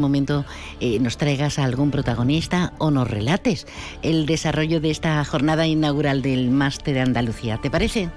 momento eh, nos traigas a algún protagonista o nos relates el desarrollo de esta jornada inaugural del Máster de Andalucía. ¿Te parece?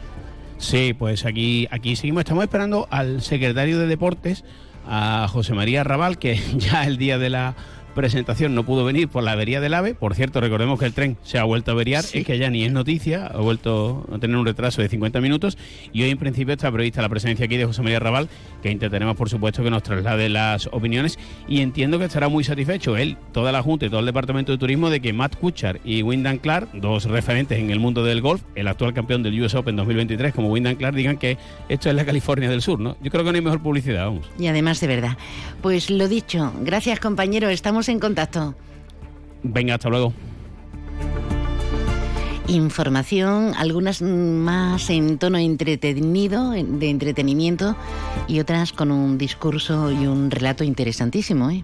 Sí, pues aquí, aquí seguimos. Estamos esperando al secretario de Deportes, a José María Raval, que ya el día de la presentación no pudo venir por la avería del AVE. Por cierto, recordemos que el tren se ha vuelto a averiar, es que ya ni es noticia, ha vuelto a tener un retraso de 50 minutos y hoy en principio está prevista la presencia aquí de José María Raval, que intentaremos por supuesto que nos traslade las opiniones y entiendo que estará muy satisfecho él, toda la Junta y todo el Departamento de Turismo de que Matt Kuchar y Wyndham Clark, dos referentes en el mundo del golf, el actual campeón del US Open 2023 como Wyndham Clark, digan que esto es la California del Sur, ¿no? Yo creo que no hay mejor publicidad, vamos. Y además de verdad. Pues lo dicho, gracias compañero, estamos en contacto. Venga, hasta luego. Información, algunas más en tono entretenido, de entretenimiento, y otras con un discurso y un relato interesantísimo. ¿eh?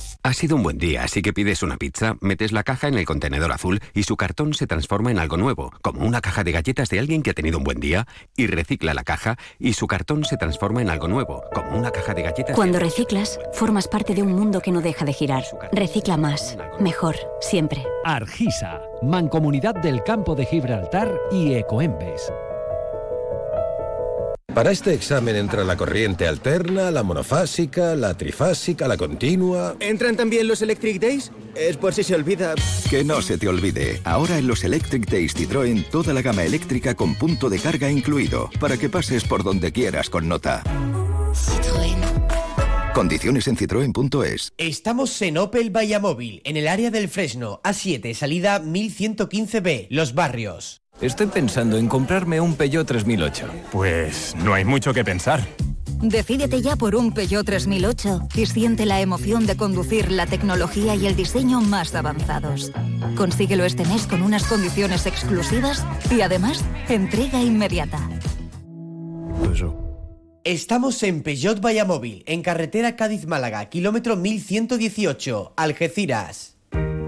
Ha sido un buen día, así que pides una pizza, metes la caja en el contenedor azul y su cartón se transforma en algo nuevo, como una caja de galletas de alguien que ha tenido un buen día, y recicla la caja y su cartón se transforma en algo nuevo, como una caja de galletas. Cuando reciclas, formas parte de un mundo que no deja de girar. Recicla más, mejor, siempre. Argisa, Mancomunidad del Campo de Gibraltar y Ecoembes. Para este examen entra la corriente alterna, la monofásica, la trifásica, la continua. ¿Entran también los Electric Days? Es por si se olvida. Que no se te olvide. Ahora en los Electric Days Citroën toda la gama eléctrica con punto de carga incluido, para que pases por donde quieras con nota. Citroën. Condiciones en citroen.es. Estamos en Opel Vallamóvil, en el área del Fresno, A7, salida 1115B, Los Barrios. Estoy pensando en comprarme un Peugeot 3008. Pues no hay mucho que pensar. Decídete ya por un Peugeot 3008 y siente la emoción de conducir la tecnología y el diseño más avanzados. Consíguelo este mes con unas condiciones exclusivas y además entrega inmediata. Estamos en Peugeot Vallamóvil, en carretera Cádiz-Málaga, kilómetro 1118, Algeciras.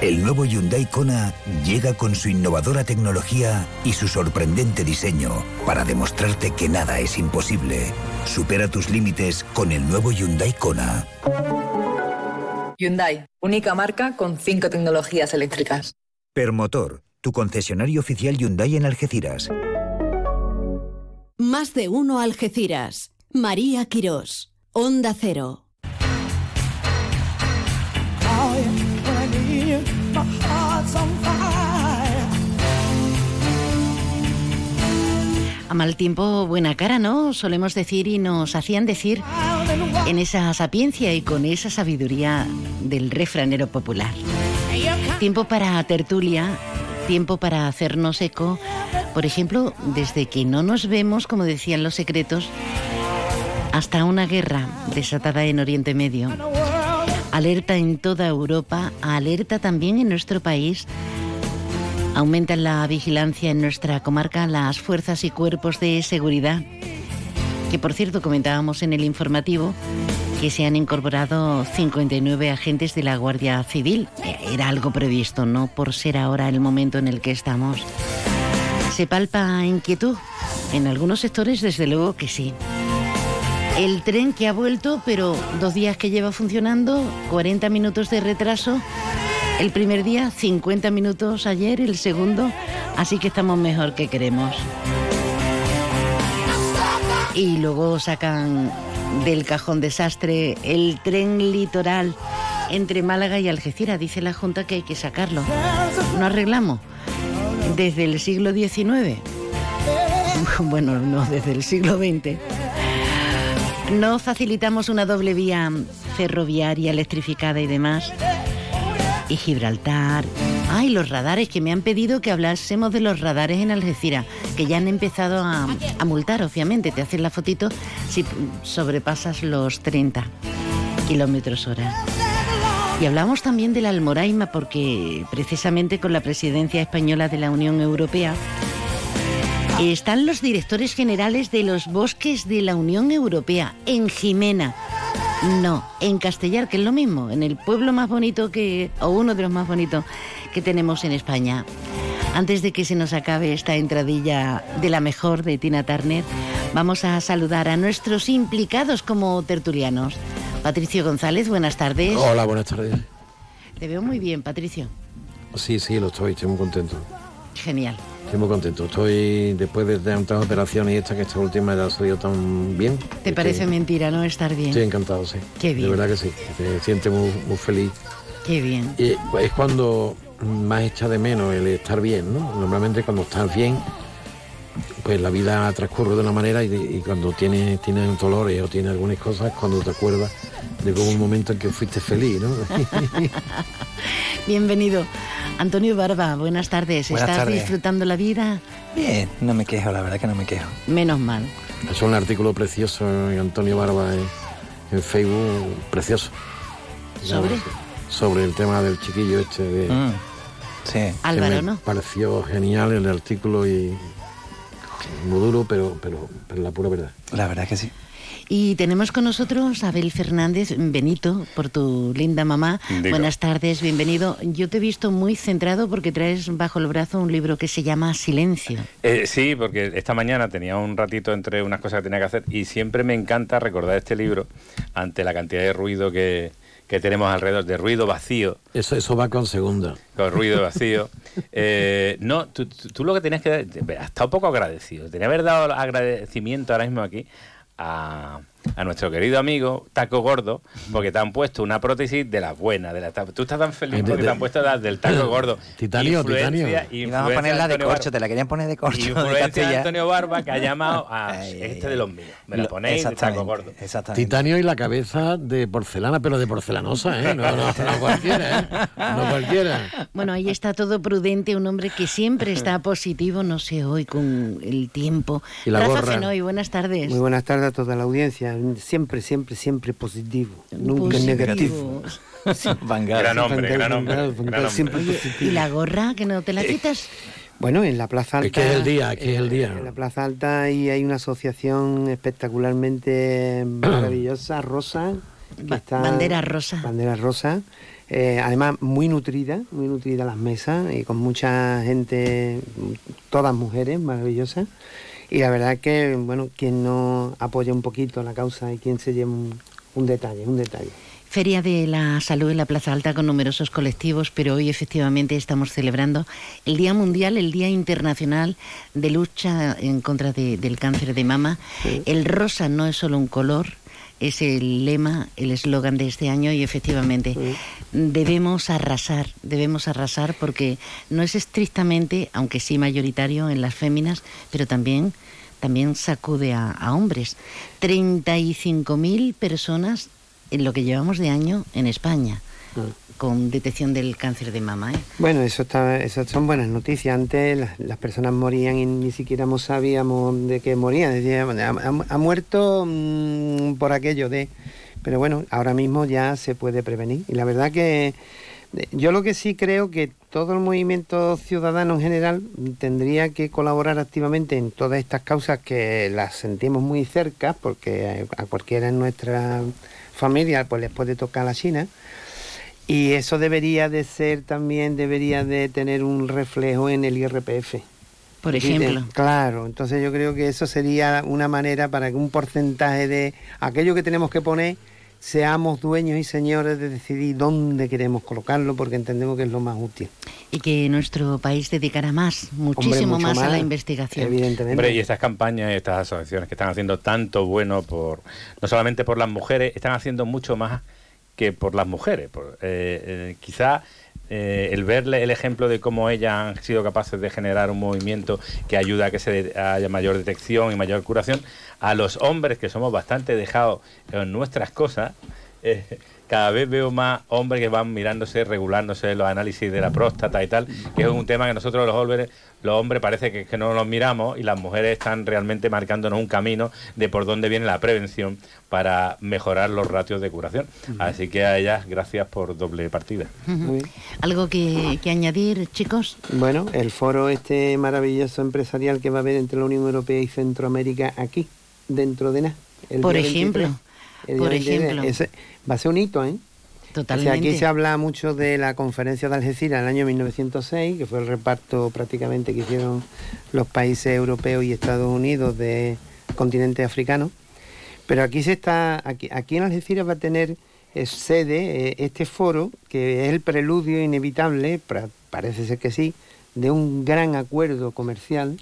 El nuevo Hyundai Kona llega con su innovadora tecnología y su sorprendente diseño para demostrarte que nada es imposible. Supera tus límites con el nuevo Hyundai Kona. Hyundai, única marca con cinco tecnologías eléctricas. Permotor, tu concesionario oficial Hyundai en Algeciras. Más de uno Algeciras. María Quirós. Onda Cero. A mal tiempo, buena cara, ¿no? Solemos decir y nos hacían decir en esa sapiencia y con esa sabiduría del refranero popular. Tiempo para tertulia, tiempo para hacernos eco, por ejemplo, desde que no nos vemos, como decían los secretos, hasta una guerra desatada en Oriente Medio. Alerta en toda Europa, alerta también en nuestro país. Aumentan la vigilancia en nuestra comarca las fuerzas y cuerpos de seguridad, que por cierto comentábamos en el informativo que se han incorporado 59 agentes de la Guardia Civil. Era algo previsto, no por ser ahora el momento en el que estamos. Se palpa inquietud. En algunos sectores, desde luego que sí. El tren que ha vuelto, pero dos días que lleva funcionando, 40 minutos de retraso. El primer día, 50 minutos ayer, el segundo, así que estamos mejor que queremos. Y luego sacan del cajón desastre el tren litoral entre Málaga y Algeciras. Dice la Junta que hay que sacarlo. ¿No arreglamos? desde el siglo XIX, bueno, no, desde el siglo XX, no facilitamos una doble vía ferroviaria electrificada y demás. Y Gibraltar. Ay, los radares, que me han pedido que hablásemos de los radares en Algeciras, que ya han empezado a, a multar, obviamente. Te hacen la fotito si sobrepasas los 30 kilómetros hora. Y hablamos también de la Almoraima, porque precisamente con la presidencia española de la Unión Europea están los directores generales de los bosques de la Unión Europea en Jimena. No, en Castellar, que es lo mismo, en el pueblo más bonito que, o uno de los más bonitos que tenemos en España. Antes de que se nos acabe esta entradilla de la mejor de Tina Turner, vamos a saludar a nuestros implicados como tertulianos. Patricio González, buenas tardes. Hola, buenas tardes. Te veo muy bien, Patricio. Sí, sí, lo estoy, estoy muy contento. Genial. Estoy muy contento. Estoy después de tantas operaciones y esta que esta última ya ha salido tan bien. ¿Te parece mentira no estar bien? Estoy encantado, sí. Qué bien. De verdad que sí. Se siente muy, muy feliz. Qué bien. Y pues, es cuando más echa de menos el estar bien, ¿no? Normalmente cuando estás bien, pues la vida transcurre de una manera y, y cuando tienes, tienes dolores o tienes algunas cosas, cuando te acuerdas de un momento en que fuiste feliz, ¿no? Bienvenido. Antonio Barba, buenas tardes. Buenas ¿Estás tardes. disfrutando la vida? Bien, no me quejo, la verdad que no me quejo. Menos mal. Es un artículo precioso Antonio Barba en, en Facebook, precioso. ¿Sobre? Sobre el tema del chiquillo este de... Mm, sí. Álvaro, me ¿no? pareció genial el artículo y muy duro, pero, pero, pero la pura verdad. La verdad que sí. Y tenemos con nosotros a Abel Fernández, Benito, por tu linda mamá. Buenas tardes, bienvenido. Yo te he visto muy centrado porque traes bajo el brazo un libro que se llama Silencio. Eh, sí, porque esta mañana tenía un ratito entre unas cosas que tenía que hacer y siempre me encanta recordar este libro ante la cantidad de ruido que, que tenemos alrededor, de ruido vacío. Eso, eso va con segunda. Con ruido vacío. Eh, no, tú, tú- tú lo que tenías que dar, has estado poco agradecido. Tenía que haber dado agradecimiento ahora mismo aquí a, a nuestro querido amigo Taco Gordo, porque te han puesto una prótesis de las buenas. De la, tú estás tan feliz porque te han puesto las del Taco Gordo. Titanio, Influencia- titanio. Y vamos a ponerla de Antonio corcho, Barba. te la querían poner de corcho. de Influencia de. Antonio Barba que ha llamado a Ay, este ay, de los míos. Me la Lo- ponéis de Taco Gordo. Exactamente. Titanio y la cabeza de porcelana, pero de porcelanosa, ¿eh? No, no, no cualquiera, ¿eh? No cualquiera. Bueno, ahí está todo prudente, un hombre que siempre está positivo, no sé, hoy con el tiempo. Y la Rafa gorra. Fenoy, buenas tardes. Muy buenas tardes a toda la audiencia. Siempre, siempre, siempre positivo. Nunca Positivo. negativo. Vanguard. Gran hombre, Vanguard, gran hombre, Vanguard, gran Vanguard, hombre. siempre Oye, positivo. ¿Y la gorra que no te la quitas? Bueno, en la Plaza Alta. Es que es el día, es que es el día. En la Plaza Alta ahí hay una asociación espectacularmente maravillosa, rosa. que está- bandera rosa. Bandera rosa. eh, además, muy nutrida, muy nutrida las mesas y con mucha gente, todas mujeres maravillosas. Y la verdad que, bueno, quien no apoya un poquito la causa y quien se lleva un, un detalle, un detalle. Feria de la Salud en la Plaza Alta con numerosos colectivos, pero hoy efectivamente estamos celebrando el Día Mundial, el Día Internacional de Lucha en contra de- del cáncer de mama. El rosa no es solo un color, es el lema, el eslogan de este año y efectivamente debemos arrasar, debemos arrasar porque no es estrictamente, aunque sí mayoritario en las féminas, pero también también sacude a, a hombres. 35.000 personas en lo que llevamos de año en España con detección del cáncer de mama. ¿eh? Bueno, eso, está, eso son buenas noticias. Antes las, personas morían y ni siquiera mo- sabíamos de qué morían. Decía, "Bueno, ha, ha- ha muerto mm, por aquello de... Pero bueno, ahora mismo ya se puede prevenir. Y la verdad que eh, yo lo que sí creo que todo el movimiento ciudadano en general tendría que colaborar activamente en todas estas causas que las sentimos muy cerca, porque a cualquiera en nuestra familia pues les puede tocar la China. Y eso debería de ser también, debería de tener un reflejo en el IRPF. Por de- ejemplo. claro, entonces yo creo que eso sería una manera para que un porcentaje de aquello que tenemos que poner seamos dueños y señores de decidir dónde queremos colocarlo porque entendemos que es lo más útil. Y que nuestro país dedicara más, muchísimo más, a la investigación. Evidentemente. Hombre, y estas campañas y estas asociaciones que están haciendo tanto bueno por no solamente por las mujeres, están haciendo mucho más que por las mujeres. Eh, eh, quizá eh, el verle el ejemplo de cómo ellas han sido capaces de generar un movimiento que ayuda a que se haya mayor detección y mayor curación, a los hombres que somos bastante dejados en nuestras cosas, cada vez veo más hombres que van mirándose, regulándose los análisis de la próstata y tal, que es un tema que nosotros los hombres, los hombres parece que, que no los miramos y las mujeres están realmente marcándonos un camino de por dónde viene la prevención para mejorar los ratios de curación. Así que a ellas, gracias por doble partida. ¿Algo que, que añadir, chicos? Bueno, el foro este maravilloso empresarial que va a haber entre la Unión Europea y Centroamérica aquí, dentro de nada. Por ejemplo, 23. Por 23. ejemplo. Ese va a ser un hito, ¿eh? O sea, Totalmente. aquí se habla mucho de la conferencia de Algeciras en el año 1906, que fue el reparto prácticamente que hicieron los países europeos y Estados Unidos de continente africano. Pero aquí se está, aquí, aquí en Algeciras va a tener eh, sede eh, este foro, que es el preludio inevitable, pra- parece ser que sí, de un gran acuerdo comercial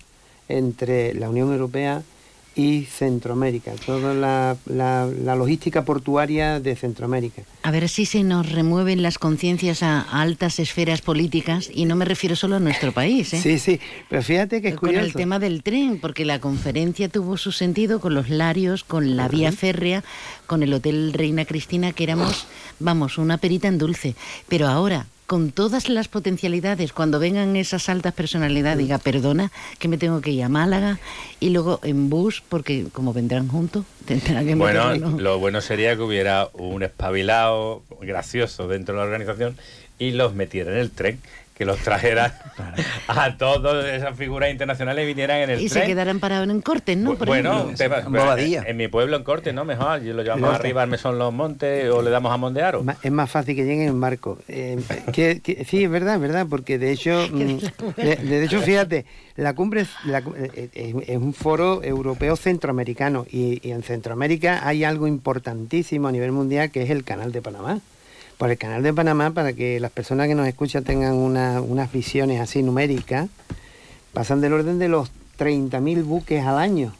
entre la Unión Europea y Centroamérica, toda la, la- la logística portuaria de Centroamérica. A ver si se nos remueven las conciencias a, a altas esferas políticas y no me refiero solo a nuestro país. ¿eh? Sí, sí, pero fíjate que es con curioso. el tema del tren, porque la conferencia tuvo su sentido con los Larios, con la vía férrea, con el Hotel Reina Cristina, que éramos, vamos, una perita en dulce. Pero ahora, con todas las potencialidades, cuando vengan esas altas personalidades, diga, perdona, que me tengo que ir a Málaga, y luego en bus, porque como vendrán juntos, tendrán que Bueno, lo bueno sería que hubiera un espabilado gracioso dentro de la organización y los metiera en el tren, que los trajera a todas esas figuras internacionales y vinieran en el Y tren. se quedaran parados en cortes, ¿no? Por bueno, pero en, en mi pueblo en Corte, ¿no? Mejor, yo lo llevamos arriba al Mesón Los Montes o le damos a Mondearo. Es más fácil que lleguen en barco. Eh, que- que- sí, es verdad, es verdad, porque de hecho, mm, de, de hecho, fíjate, la cumbre es, la eh, eh, es un foro europeo centroamericano y, y en Centroamérica hay algo importantísimo a nivel mundial que es el Canal de Panamá. Por el Canal de Panamá, para que las personas que nos escuchan tengan una- unas visiones así numéricas, pasan del orden de los 30.000 buques al año.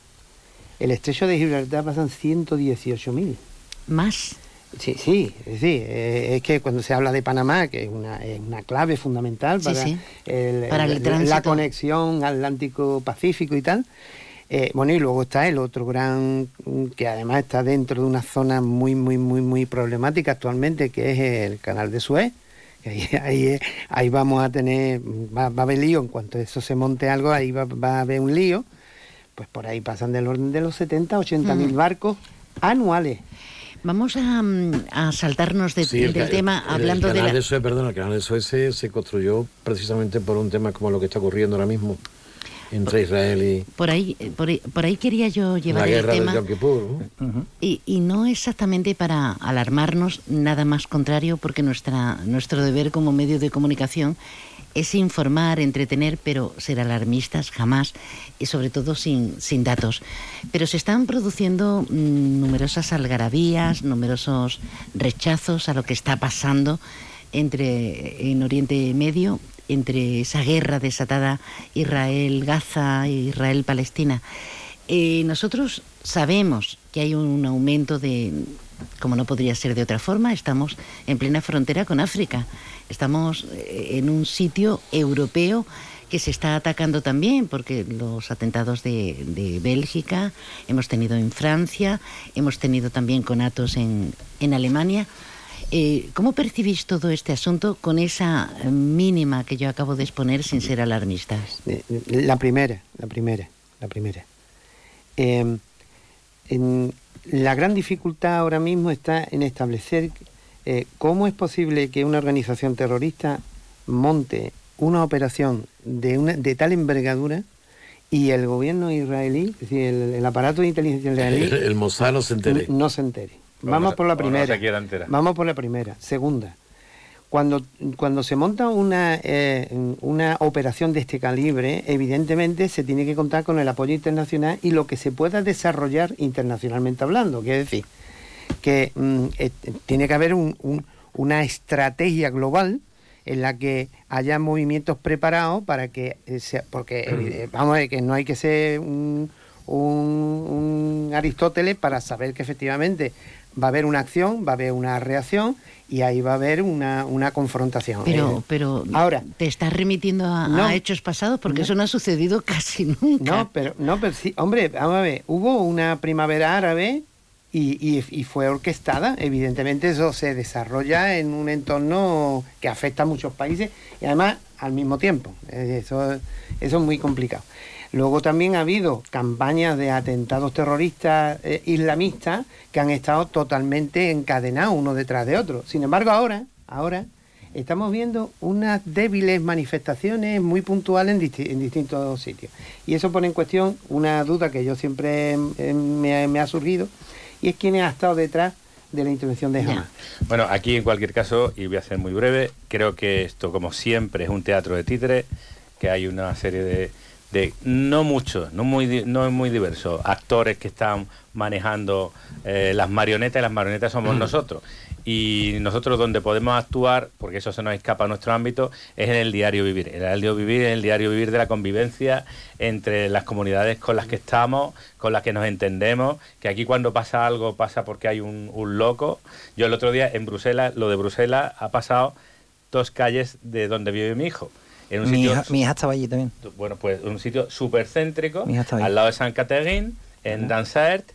El estrecho de Gibraltar pasan 118.000. Más. Sí, sí, es decir, eh, es que cuando se habla de Panamá, que es una, es una clave fundamental Sí, para, sí. el- Para el la- conexión Atlántico-Pacífico y tal. Eh, bueno, y luego está el otro gran, mm, que además está dentro de una zona muy, muy, muy, muy problemática actualmente, que es el canal de Suez. que Ahí, ahí, ahí vamos a tener, va, va a haber lío, en cuanto eso se monte algo, ahí va, va a haber un lío. Pues por ahí pasan del orden de los 70, 80 mil Ujú. barcos anuales. Vamos a, mm, a saltarnos de- Sí, el del tema el- hablando el de canal la... de Suez, perdón, el canal de Suez se, se construyó precisamente por un tema como lo que está ocurriendo ahora mismo entre Israel y Por ahí, eh, por ahí, por ahí quería yo llevar la el guerra tema. del Yom Kippur. ¿no? Y, y no exactamente para alarmarnos, nada más contrario, porque nuestra, nuestro deber como medio de comunicación es informar, entretener, pero ser alarmistas jamás, y sobre todo sin, sin datos. Pero se están produciendo mm, numerosas algarabías, numerosos rechazos a lo que está pasando entre en Oriente Medio, entre esa guerra desatada Israel-Gaza, Israel-Palestina. Eh, nosotros sabemos que hay un aumento de, como no podría ser de otra forma, estamos en plena frontera con África. Estamos eh, en un sitio europeo que se está atacando también, porque los atentados de, de Bélgica hemos tenido en Francia, hemos tenido también conatos en, en Alemania. Eh, ¿Cómo percibís todo este asunto con esa eh, mínima que yo acabo de exponer sin ser alarmistas? Eh, La primera, la primera, la primera. Eh, en- la gran dificultad ahora mismo está en establecer eh, cómo es posible que una organización terrorista monte una operación de, una, de tal envergadura y el gobierno israelí, es decir, el, el aparato de inteligencia israelí, El, el Mossad no se entere. no se entere. Vamos por la primera. Vamos por la primera. Segunda, cuando, cuando se monta una, eh, una operación de este calibre, evidentemente se tiene que contar con el apoyo internacional y lo que se pueda desarrollar internacionalmente hablando. Quiere decir, que mm, eh, tiene que haber un- un- una estrategia global en la que haya movimientos preparados para que eh, sea, porque vamos a ver que no hay que ser un, un- un Aristóteles para saber que efectivamente va a haber una acción, va a haber una reacción y ahí va a haber una, una confrontación. Pero, Eh, pero ahora, te estás remitiendo a, No. a hechos pasados porque No. eso no ha sucedido casi nunca. No, pero, no, pero sí, hombre, vamos a ver, hubo una primavera árabe y, y- y fue orquestada. Evidentemente eso se desarrolla en un entorno que afecta a muchos países y además al mismo tiempo. Eh, Eso, eso es muy complicado. Luego también ha habido campañas de atentados terroristas eh, islamistas que han estado totalmente encadenados uno detrás de otro. Sin embargo, ahora, ahora estamos viendo unas débiles manifestaciones muy puntuales en, disti- en distintos sitios. Y eso pone en cuestión una duda que yo siempre eh, me, me ha surgido, y es quién ha estado detrás de la intervención de Hamas. Bueno, aquí en cualquier caso, y voy a ser muy breve, creo que esto, como siempre, es un teatro de títere, que hay una serie de, de no muchos, no muy, no muy diversos, actores que están manejando eh, las marionetas, y las marionetas somos Mm. nosotros. Y nosotros donde podemos actuar, porque eso se nos escapa a nuestro ámbito, es en el diario vivir. El diario vivir es el diario vivir de la convivencia entre las comunidades con las que estamos, con las que nos entendemos, que aquí cuando pasa algo pasa porque hay un, un loco. Yo el otro día en Bruselas, lo de Bruselas ha pasado dos calles de donde vive mi hijo. En un Mi sitio hija, mi hija estaba allí también. bueno, pues un sitio súper céntrico, al lado de San Catherine, en Ajá. Dansaert,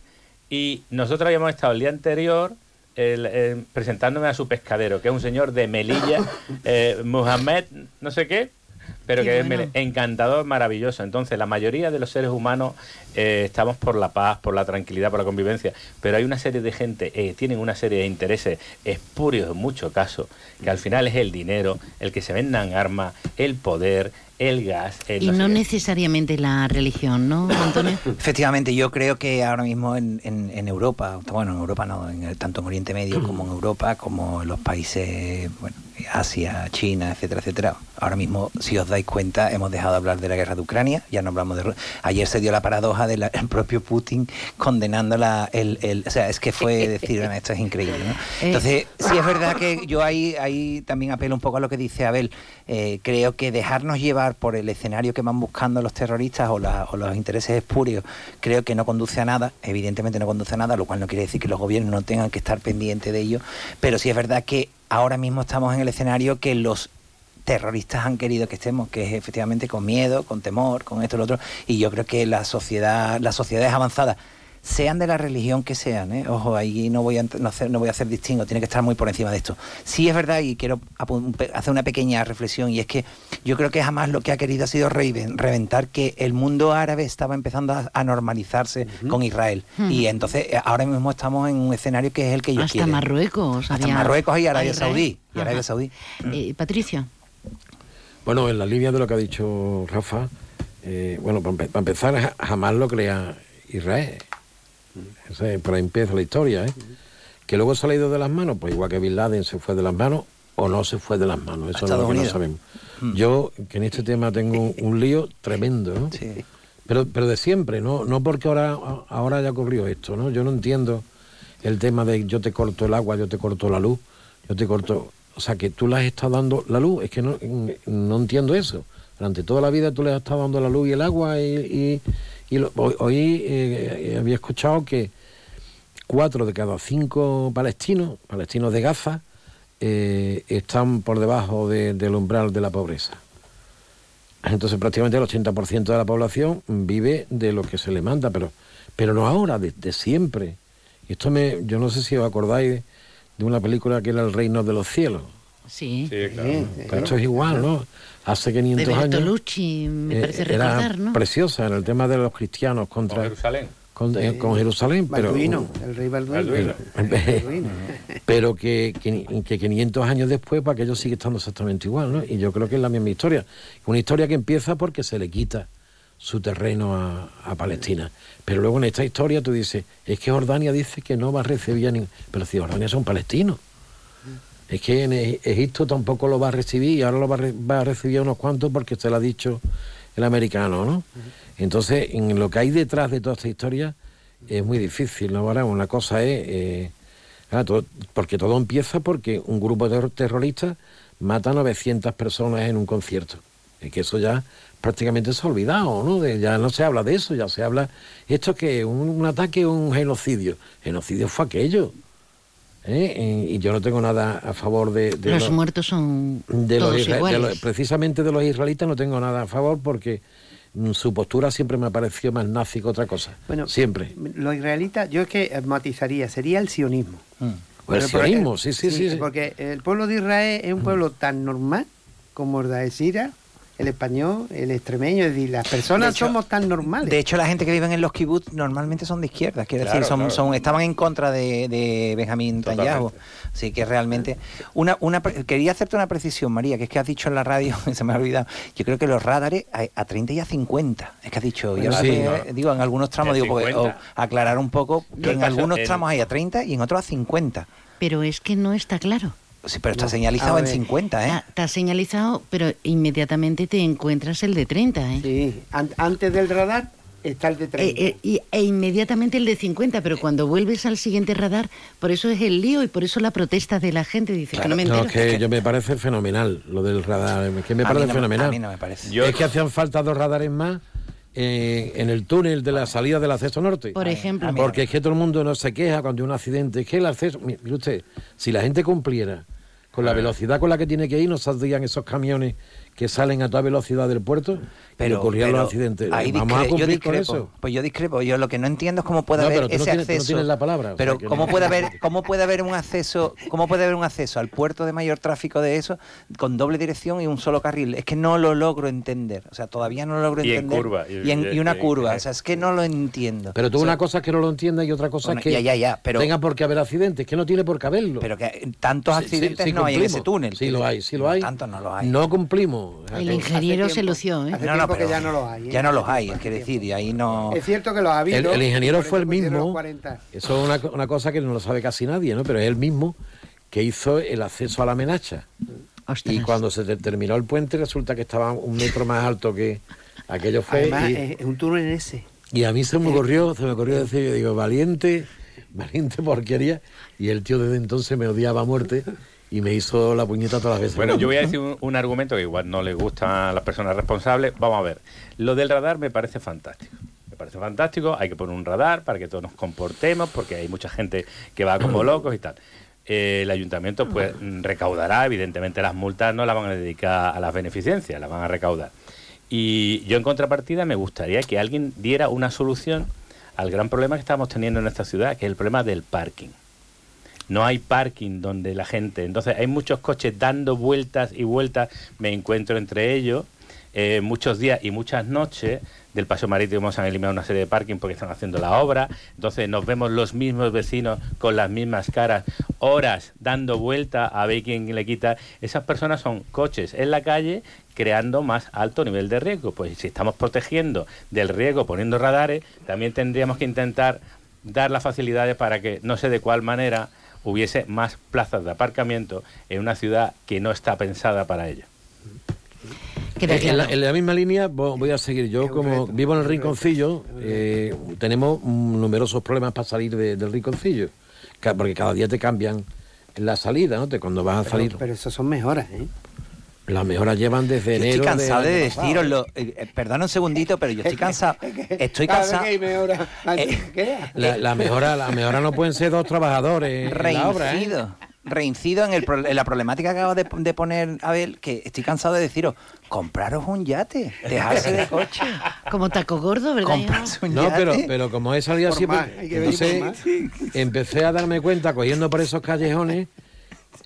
y nosotros habíamos estado el día anterior el, eh, presentándome a su pescadero, que es un señor de Melilla, eh, Mohamed, no sé qué, pero Qué que es bueno. encantador, maravilloso. Entonces, la mayoría de los seres humanos eh, estamos por la paz, por la tranquilidad, por la convivencia, pero hay una serie de gente, eh, tienen una serie de intereses espurios en muchos casos, que al final es el dinero, el que se vendan armas, el poder, el gas, el Y no necesariamente la religión, ¿no, Antonio? Efectivamente, yo creo que ahora mismo en, en- en Europa, bueno, en Europa no, en tanto en Oriente Medio como en Europa, como en los países, bueno, Asia, China, etcétera, etcétera. Ahora mismo, si os dais cuenta, hemos dejado de hablar de la guerra de Ucrania, ya no hablamos de... Ayer se dio la paradoja del propio Putin condenando la... El, el- o sea, es que fue decir, "Bueno, esto es increíble, ¿no? Entonces, sí es verdad que yo ahí, ahí también apelo un poco a lo que dice Abel. Eh, creo que dejarnos llevar por el escenario que van buscando los terroristas o, la- o los intereses espurios, creo que no conduce a nada, evidentemente no conduce a nada, lo cual no quiere decir que los gobiernos no tengan que estar pendientes de ello, pero sí es verdad que ahora mismo estamos en el escenario que los terroristas han querido que estemos, que es efectivamente con miedo, con temor, con esto y lo otro, y yo creo que la sociedad, las sociedades avanzadas, sean de la religión que sean, ¿eh? ojo, ahí no voy, a, no, hacer, no voy a hacer distingo, tiene que estar muy por encima de esto. Sí es verdad, y quiero hacer una pequeña reflexión, y es que yo creo que jamás lo que ha querido ha sido reven- reventar que el mundo árabe estaba empezando a, a normalizarse con Israel. Ujú. Y entonces eh, ahora mismo estamos en un escenario que es el que ellos Hasta quieren. Marruecos. Hasta había- Marruecos y Arabia. Saudí. Y Arabia. Saudí. Eh, Patricio. Bueno, en la línea de lo que ha dicho Rafa, eh, bueno, para, empe- para empezar, ja- jamás lo crea Israel. Ese, por ahí empieza la historia, ¿eh? Que luego se ha ido de las manos, pues igual que Bin Laden se fue de las manos o no se fue de las manos, eso no, Estados lo que no sabemos. Yo, que en este tema tengo un, lío tremendo, ¿no? Pero, pero de siempre, ¿no? No porque ahora, ahora haya ocurrido esto, ¿no? Yo no entiendo el tema de yo te corto el agua, yo te corto la luz, yo te corto... O sea, que tú le has estado dando la luz, es que no, no entiendo eso. Durante toda la vida tú le has estado dando la luz y el agua y... y- y lo- hoy hoy, eh, había escuchado que cuatro de cada cinco palestinos, palestinos de Gaza, eh, están por debajo de- del umbral de la pobreza. Entonces prácticamente el 80% de la población vive de lo que se le manda, pero, pero no ahora, de, de siempre. Y esto me, yo no sé si os acordáis de, de una película que era El Reino de los Cielos. Sí. Pero Esto es igual, ¿no? Hace 500 de años. Bertolucci, me eh, parece era recordar, ¿no? preciosa en el tema de los cristianos contra Jerusalén. con, eh, con Jerusalén, pero Balduino, el rey Balduino. pero, pero que, que, que 500 años después, para que ellos sigue estando exactamente igual, ¿no? Y yo creo que es la misma historia. Una historia que empieza porque se le quita su terreno a, a Palestina. Pero luego en esta historia tú dices, es que Jordania dice que no va a recibir a ningún... Pero si Jordania son palestinos. Es que en E- Egipto tampoco lo va a recibir y ahora lo va a, re- va a recibir a unos cuantos porque se lo ha dicho el americano, ¿no? Entonces, en lo que hay detrás de toda esta historia es muy difícil, ¿no? Ahora, una cosa es... eh, todo- porque todo empieza porque un grupo de terroristas mata a 900 personas en un concierto. Es que eso ya prácticamente se ha olvidado, ¿no? De- ya no se habla de eso, ya se habla... ¿Esto que ¿Un, un ataque o un genocidio? Genocidio fue aquello. ¿Eh? Y yo no tengo nada a favor de... de los, muertos son de todos los, de iguales. los- precisamente de los israelitas no tengo nada a favor porque mm, su postura siempre me ha parecido más nazi que otra cosa. Bueno, siempre. Los israelitas, yo es que matizaría, sería el sionismo. O el Pero porque- sionismo, sí, sí, sí. sí. Porque el pueblo de Israel es un pueblo tan normal como el de Algeciras, el español, el extremeño, es decir, las personas De hecho- somos tan normales. De hecho, la gente que vive en los kibbutz normalmente son de izquierda, quiero Claro, decir, son, claro. son- estaban en contra de, de Benjamín Netanyahu. Así que realmente. Una, quería hacerte una precisión, María, que es que has dicho en la radio, se me ha olvidado. Yo creo que los radares a, a 30 y a 50. Es que has dicho, yo Bueno, no sí, sé, no. digo, en algunos tramos, digo, porque- 50. o aclarar un poco que en algunos en- tramos hay a 30 y en otros a 50. Pero es que no está claro. Sí, pero está No. señalizado en ver. 50, ¿eh? Está, está señalizado, pero inmediatamente te encuentras el de 30, ¿eh? Sí, an- antes del radar está el de 30. Eh, eh, y- e inmediatamente el de 50, pero cuando vuelves al siguiente radar, por eso es el lío y por eso la protesta de la gente. Dice que no me No, entero. es que yo me parece fenomenal lo del radar, es que me parece no fenomenal. a mí no me parece. es que hacían falta dos radares más eh, en el túnel de la salida del acceso norte. Por ejemplo. Porque es que todo el mundo no se queja cuando hay un accidente. Es que el acceso, mi- mire usted, si la gente cumpliera con la velocidad con la que tiene que ir, no saldrían esos camiones que salen a toda velocidad del puerto y ocurrían pero los accidentes. ahí Vamos a yo cumplir con eso. Pues yo discrepo. Yo lo que no entiendo es cómo puede No, haber pero tú no ese tienes- tú no acceso. tienes la palabra, o pero sea cómo no. puede haber cómo puede haber un acceso cómo puede haber un acceso al puerto de mayor tráfico de eso con doble dirección y un solo carril. Es que no lo logro entender. O sea, todavía no lo logro Y en entender. curva, y- Y, en- y una y- curva. O sea, es que no lo entiendo. Pero tú O sea, una cosa es que no lo entiendas y otra cosa Bueno, es que ya, ya, ya, pero- tenga por qué haber accidentes, que no tiene por qué haberlo. Pero que tantos Sí, sí, accidentes sí no hay en ese túnel. Sí lo hay, sí lo hay. Tantos no lo hay. No cumplimos. El ingeniero se lució, ¿eh? Hace No, no, tiempo pero que ya no los hay. ¿eh? Ya no los hay, es que decir, y ahí no. Es cierto que los ha habido. El, el ingeniero fue el los mismo. 40. Eso es una, co- una cosa que no lo sabe casi nadie, ¿no? Pero es el mismo que hizo el acceso a la menacha. Y cuando se te- terminó el puente resulta que estaba un metro más alto que aquello fue. Además, y, es, es un túnel en ese. y a mí se me ocurrió, se me ocurrió decir, yo digo, valiente, valiente porquería. Y el tío desde entonces me odiaba a muerte y me hizo la puñeta todas las veces. Bueno, yo voy a decir un, un argumento que igual no le gusta a las personas responsables. Vamos a ver. Lo del radar me parece fantástico. Me parece fantástico. Hay que poner un radar para que todos nos comportemos, porque hay mucha gente que va como locos y tal. Eh, el ayuntamiento pues recaudará, evidentemente las multas no las van a dedicar a las beneficencias, las van a recaudar. Y yo en contrapartida me gustaría que alguien diera una solución al gran problema que estamos teniendo en esta ciudad, que es el problema del parking no hay parking donde la gente. Entonces hay muchos coches dando vueltas y vueltas. Me encuentro entre ellos eh, muchos días y muchas noches. Del Paseo Marítimo se han eliminado una serie de parking porque están haciendo la obra. Entonces nos vemos los mismos vecinos con las mismas caras, horas dando vueltas a ver quién le quita. Esas personas son coches en la calle creando más alto nivel de riesgo. Pues si estamos protegiendo del riesgo poniendo radares, también tendríamos que intentar dar las facilidades para que no sé de cuál manera hubiese más plazas de aparcamiento en una ciudad que no está pensada para ello. Eh, en, la, claro. en la misma línea vo- voy a seguir. Yo, como vivo en el Rinconcillo, eh, tenemos mm, numerosos problemas para salir de- del Rinconcillo. Porque cada día te cambian la salida, ¿no? Te- cuando vas a Pero, salir. pero eso son mejoras, ¿eh? Las mejoras llevan desde Yo enero. estoy cansado de año pasado. deciroslo. Eh, eh, perdona un segundito, pero yo estoy cansado. Estoy cansado. mejora, ¿qué? La, la mejora, la mejora no pueden ser dos trabajadores en la obra, ¿eh? Reincido. Reincido en, el pro- en la problemática que acabo de, de poner, Abel, que estoy cansado de deciros, compraros un yate, dejarse de coche. Como taco gordo, ¿verdad? Un No, yate. pero, pero como he salido Por así, más, entonces empecé a darme cuenta, cogiendo por esos callejones,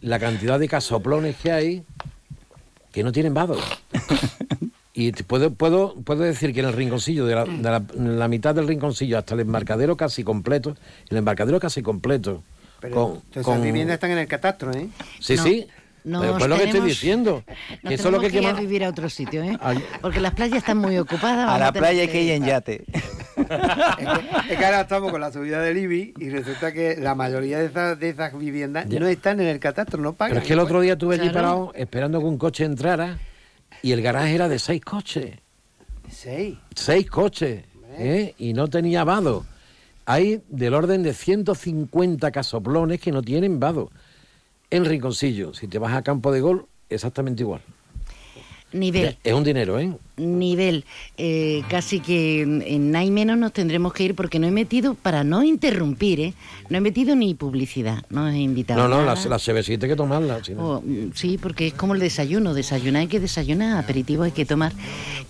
la cantidad de casoplones que hay que no tienen vado. Y puedo, puedo, puedo decir que en el rinconcillo, de, la, de la- la mitad del rinconcillo hasta el embarcadero casi completo, el embarcadero casi completo. Pero con- con- esas viviendas están en el catastro, ¿eh? Sí, No, sí. Pero pues lo que estoy tenemos- diciendo. Que eso es lo tenemos que, que ir a quema- vivir a otro sitio, ¿eh? Porque las playas están muy ocupadas. A la playa hay que ir en yate. Es que ahora estamos con la subida del IBI y resulta que la mayoría de esas, de esas viviendas Ya. no están en el catastro, no pagan. Pero es que el otro día estuve allí parado esperando que un coche entrara y el garaje era de seis coches. Seis. Seis coches. ¿eh? Y no tenía vado. Hay del orden de 150 casoplones que no tienen vado. En Rinconcillo, si te vas a campo de gol, exactamente igual. Nivel. Es un dinero, ¿eh? Nivel. Eh, casi que en, Nada y menos nos tendremos que ir porque no he metido, para no interrumpir, ¿eh? no he metido ni publicidad, no he invitado. No, no, nada. la, la cervecita hay que tomarla. si no. Oh, mm, sí, porque es como el desayuno. Desayunar hay que desayunar, aperitivo hay que tomar.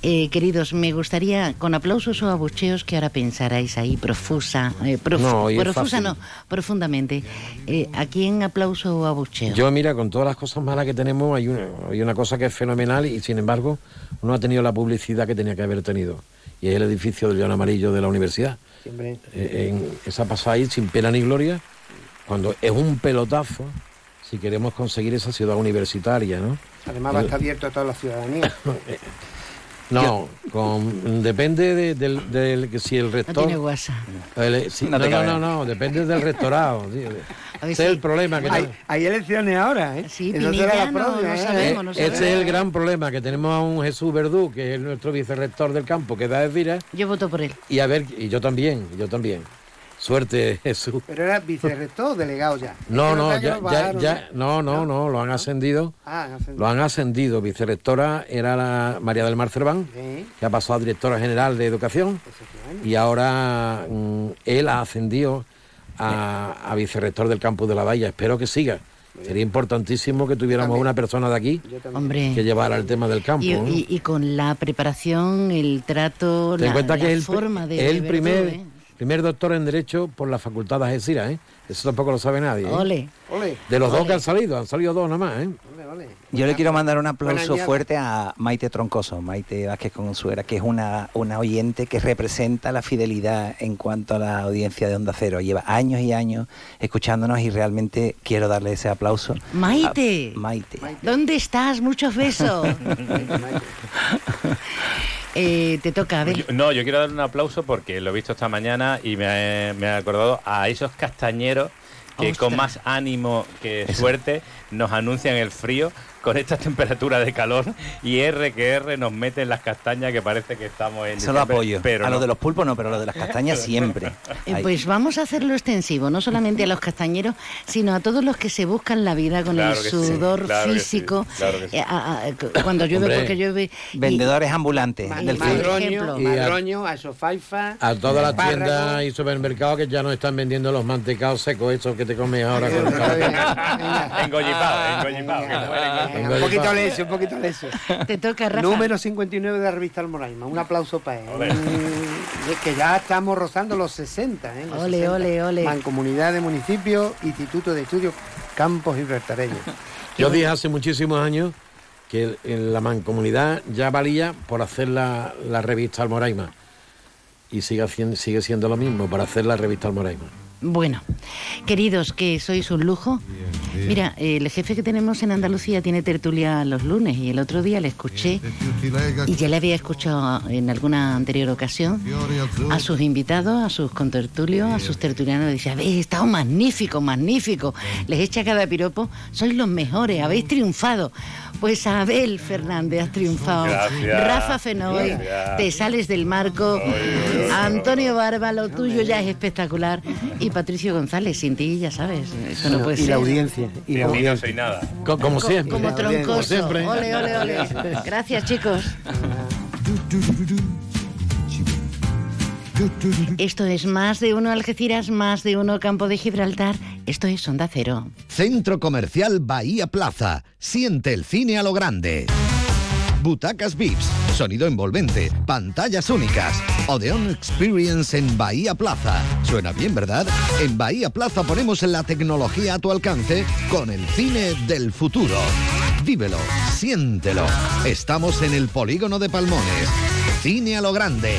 Eh, queridos, me gustaría, con aplausos o abucheos, que ahora pensarais ahí profusa. eh, profu- No, profusa no, profundamente. Eh, ¿A quién aplauso o abucheo? Yo, mira, con todas las cosas malas que tenemos, hay una, hay una cosa que es fenomenal y, sin embargo, no ha tenido la publicidad que tenía que haber tenido. Y es el edificio del León Amarillo de la universidad. Siempre. Eh, en esa pasada ahí, sin pena ni gloria, cuando es un pelotazo, si queremos conseguir esa ciudad universitaria, ¿no? Además va a estar abierto a toda la ciudadanía. No, con, depende de- del, del- que si el No rector... tiene WhatsApp. el- sí, No no, no, no, no, depende del ver Ese es el problema que hay, tenemos. hay elecciones ahora, ¿eh? Sí, Pinilla, no- no ¿eh? sabemos, no Este es el gran problema, que tenemos a un Jesús Verdú, que es nuestro vicerrector del campo, que da Elvira, Yo voto por él. y a ver, y yo también, yo también. Suerte, Jesús. Pero era vicerrector o delegado ya. No, no, ya, ya, ya, no, no, no, lo han ascendido. Ah, han ascendido. Lo han ascendido. Vicerrectora era la María del Mar Cerván, Sí. que ha pasado a directora general de educación. Y ahora mm, él ha ascendido a, a vicerrector del campus de la Valla. Espero que siga. Sería importantísimo que tuviéramos una persona de aquí Hombre. que llevara el tema del campo. Y, ¿no? y- y con la preparación, el trato, Ten en la, cuenta la que es el, forma de, el de primer, ¿eh? Primer doctor en Derecho por la Facultad de Algeciras, ¿eh? Eso tampoco lo sabe nadie. ¿eh? Ole. Ole. De los dos que han salido, han salido dos nomás, ¿eh? Yo le quiero mandar un aplauso fuerte a Maite Troncoso, Maite Vázquez Consuera, que es una, una oyente que representa la fidelidad en cuanto a la audiencia de Onda Cero. Lleva años y años escuchándonos y realmente quiero darle ese aplauso. Maite. a Maite. ¿Dónde estás? Muchos besos. Eh, te toca, a ver. Yo- no, yo quiero dar un aplauso porque lo he visto esta mañana y me he, me acordado a esos castañeros que Ostras. con más ánimo que suerte nos anuncian el frío con esta temperatura de calor y R que R nos mete en las castañas que parece que estamos en Eso lo apoyo. Pero a no. lo de los pulpos no, pero a lo de las castañas siempre. Eh, Ahí. pues vamos a hacerlo extensivo, no solamente a los castañeros, sino a todos los que se buscan la vida con Claro el sí, sudor claro sí, físico. claro que sí. eh, a- a- cu- cuando llueve, Hombre. porque llueve. y- Vendedores ambulantes Ma- del. Madroño, Y a- madroño, a sofaifa. A todas las tiendas y supermercados que ya no están vendiendo los mantecados secos, esos que te comes ahora con el muere engollipado. Un poquito leso, un poquito leso. Te toca, Rafa. Número 59 de la revista Almoraima. Un aplauso para él. Ole. Mm, es que ya estamos rozando los 60, ¿eh? Los Ole, 60. ole, ole. Mancomunidad de municipios, Instituto de Estudios Campos Gibraltareños. Yo dije hace muchísimos años que en la mancomunidad ya valía por hacer la, la revista Almoraima. Y sigue, haciendo, sigue siendo lo mismo para hacer la revista Almoraima. Bueno, queridos, que sois un lujo. Mira, el jefe que tenemos en Andalucía tiene tertulia los lunes y el otro día le escuché, y ya le había escuchado en alguna anterior ocasión, a sus invitados, a sus contertulios, a sus tertulianos, decía, habéis estado magnífico, magnífico. Les echa cada piropo, sois los mejores, habéis triunfado. Pues Abel Fernández has triunfado. Gracias. Rafa Fenoy, Gracias. te sales del marco. Antonio Barba, lo tuyo ya es espectacular. Y Patricio González, sin ti, ya sabes, eso no puede y ser. la audiencia. Y Sin la no audiencia. soy nada. Co- Como Co- siempre. Como troncoso. Como siempre. Ole, ole, ole. Gracias, chicos. Esto es más de uno Algeciras, más de uno Campo de Gibraltar. Esto es Onda Cero. Centro Comercial Bahía Plaza. Siente el cine a lo grande. Butacas VIPs, sonido envolvente, pantallas únicas. Odeon Experience en Bahía Plaza. Suena bien, ¿verdad? En Bahía Plaza ponemos la tecnología a tu alcance con el cine del futuro. Vívelo, siéntelo. Estamos en el polígono de Palmones. Cine a lo grande.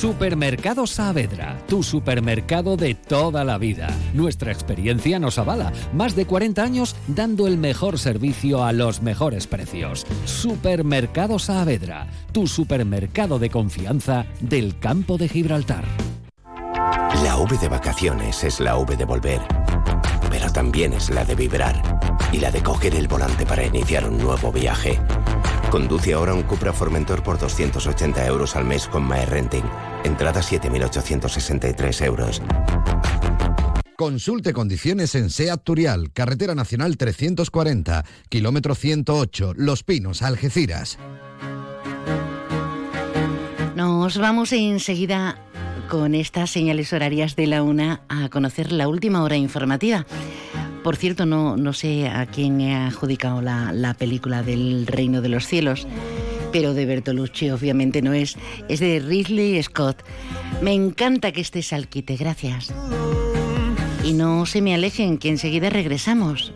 Supermercado Saavedra, tu supermercado de toda la vida. Nuestra experiencia nos avala. Más de 40 años dando el mejor servicio a los mejores precios. Supermercado Saavedra, tu supermercado de confianza del campo de Gibraltar. La V de vacaciones es la V de volver, pero también es la de vibrar y la de coger el volante para iniciar un nuevo viaje. Conduce ahora un Cupra Formentor por 280 euros al mes con My Renting. Entrada 7.863 euros. Consulte condiciones en SEAT Turial, Carretera Nacional 340, kilómetro 108, Los Pinos, Algeciras. Nos vamos enseguida con estas señales horarias de la una a conocer la última hora informativa. Por cierto, no, no sé a quién ha adjudicado la, la película del Reino de los Cielos, pero de Bertolucci obviamente no es, es de Ridley Scott. Me encanta que estés al quite, gracias. Y no se me alejen, que enseguida regresamos.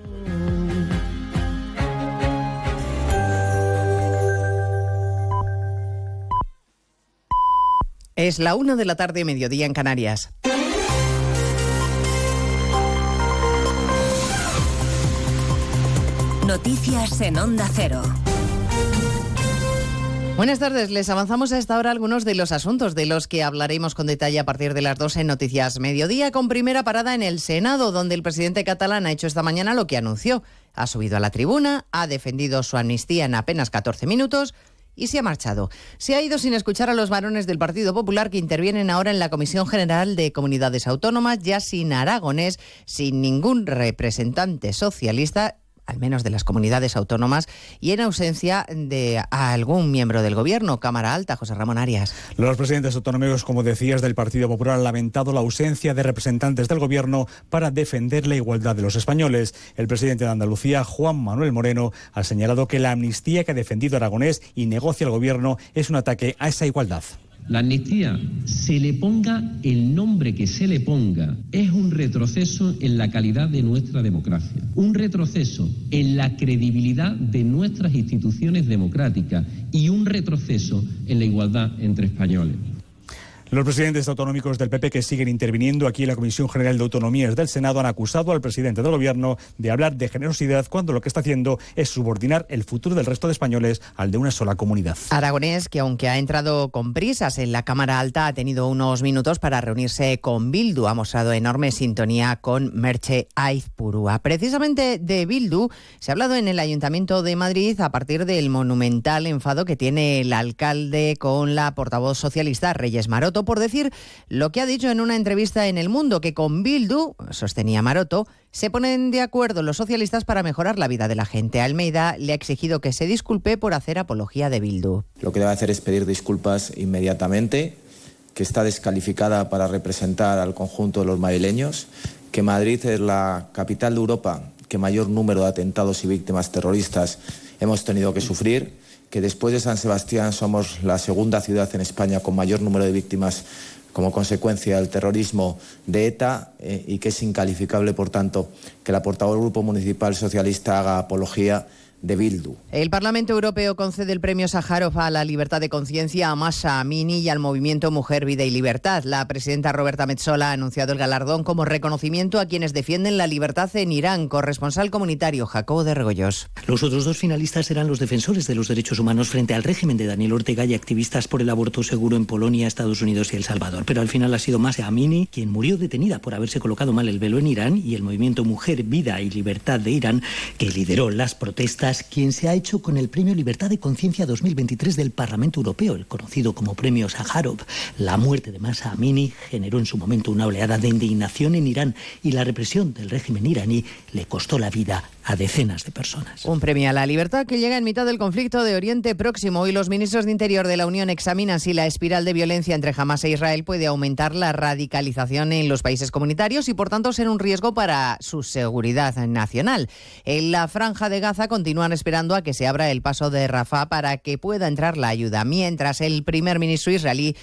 Es la una de la tarde, mediodía en Canarias. Noticias en Onda Cero. Buenas tardes, les avanzamos a esta hora algunos de los asuntos de los que hablaremos con detalle a partir de las 2 en Noticias Mediodía, con primera parada en el Senado, donde el presidente catalán ha hecho esta mañana lo que anunció. Ha subido a la tribuna, ha defendido su amnistía en apenas 14 minutos y se ha marchado. Se ha ido sin escuchar a los varones del Partido Popular que intervienen ahora en la Comisión General de Comunidades Autónomas, ya sin aragonés, sin ningún representante socialista al menos de las comunidades autónomas, y en ausencia de algún miembro del Gobierno. Cámara Alta, José Ramón Arias. Los presidentes autonómicos, como decías, del Partido Popular han lamentado la ausencia de representantes del Gobierno para defender la igualdad de los españoles. El presidente de Andalucía, Juan Manuel Moreno, ha señalado que la amnistía que ha defendido Aragonés y negocia el Gobierno es un ataque a esa igualdad. La amnistía, se le ponga el nombre que se le ponga, es un retroceso en la calidad de nuestra democracia, un retroceso en la credibilidad de nuestras instituciones democráticas y un retroceso en la igualdad entre españoles. Los presidentes autonómicos del PP que siguen interviniendo aquí en la Comisión General de Autonomías del Senado han acusado al presidente del Gobierno de hablar de generosidad cuando lo que está haciendo es subordinar el futuro del resto de españoles al de una sola comunidad. Aragonés, que aunque ha entrado con prisas en la Cámara Alta, ha tenido unos minutos para reunirse con Bildu. Ha mostrado enorme sintonía con Merche Aizpurúa. Precisamente de Bildu se ha hablado en el Ayuntamiento de Madrid a partir del monumental enfado que tiene el alcalde con la portavoz socialista Reyes Maroto por decir lo que ha dicho en una entrevista en El Mundo, que con Bildu, sostenía Maroto, se ponen de acuerdo los socialistas para mejorar la vida de la gente. Almeida le ha exigido que se disculpe por hacer apología de Bildu. Lo que debe hacer es pedir disculpas inmediatamente, que está descalificada para representar al conjunto de los madrileños, que Madrid es la capital de Europa que mayor número de atentados y víctimas terroristas hemos tenido que sufrir que después de San Sebastián somos la segunda ciudad en España con mayor número de víctimas como consecuencia del terrorismo de ETA eh, y que es incalificable, por tanto, que la portavoz del Grupo Municipal Socialista haga apología de Bildu. El Parlamento Europeo concede el premio Sájarov a la libertad de conciencia a Masha Amini y al movimiento Mujer, Vida y Libertad. La presidenta Roberta Metsola ha anunciado el galardón como reconocimiento a quienes defienden la libertad en Irán. Corresponsal comunitario Jacobo de Regoyos. Los otros dos finalistas eran los defensores de los derechos humanos frente al régimen de Daniel Ortega y activistas por el aborto seguro en Polonia, Estados Unidos y El Salvador. Pero al final ha sido Masha Amini quien murió detenida por haberse colocado mal el velo en Irán y el movimiento Mujer, Vida y Libertad de Irán, que lideró las protestas quien se ha hecho con el Premio Libertad de Conciencia 2023 del Parlamento Europeo, el conocido como Premio Sájarov. La muerte de Masa Amini generó en su momento una oleada de indignación en Irán y la represión del régimen iraní le costó la vida a decenas de personas. Un premio a la libertad que llega en mitad del conflicto de Oriente Próximo y los ministros de Interior de la Unión examinan si la espiral de violencia entre Hamas e Israel puede aumentar la radicalización en los países comunitarios y por tanto ser un riesgo para su seguridad nacional. En la franja de Gaza continúan esperando a que se abra el paso de Rafah para que pueda entrar la ayuda, mientras el primer ministro israelí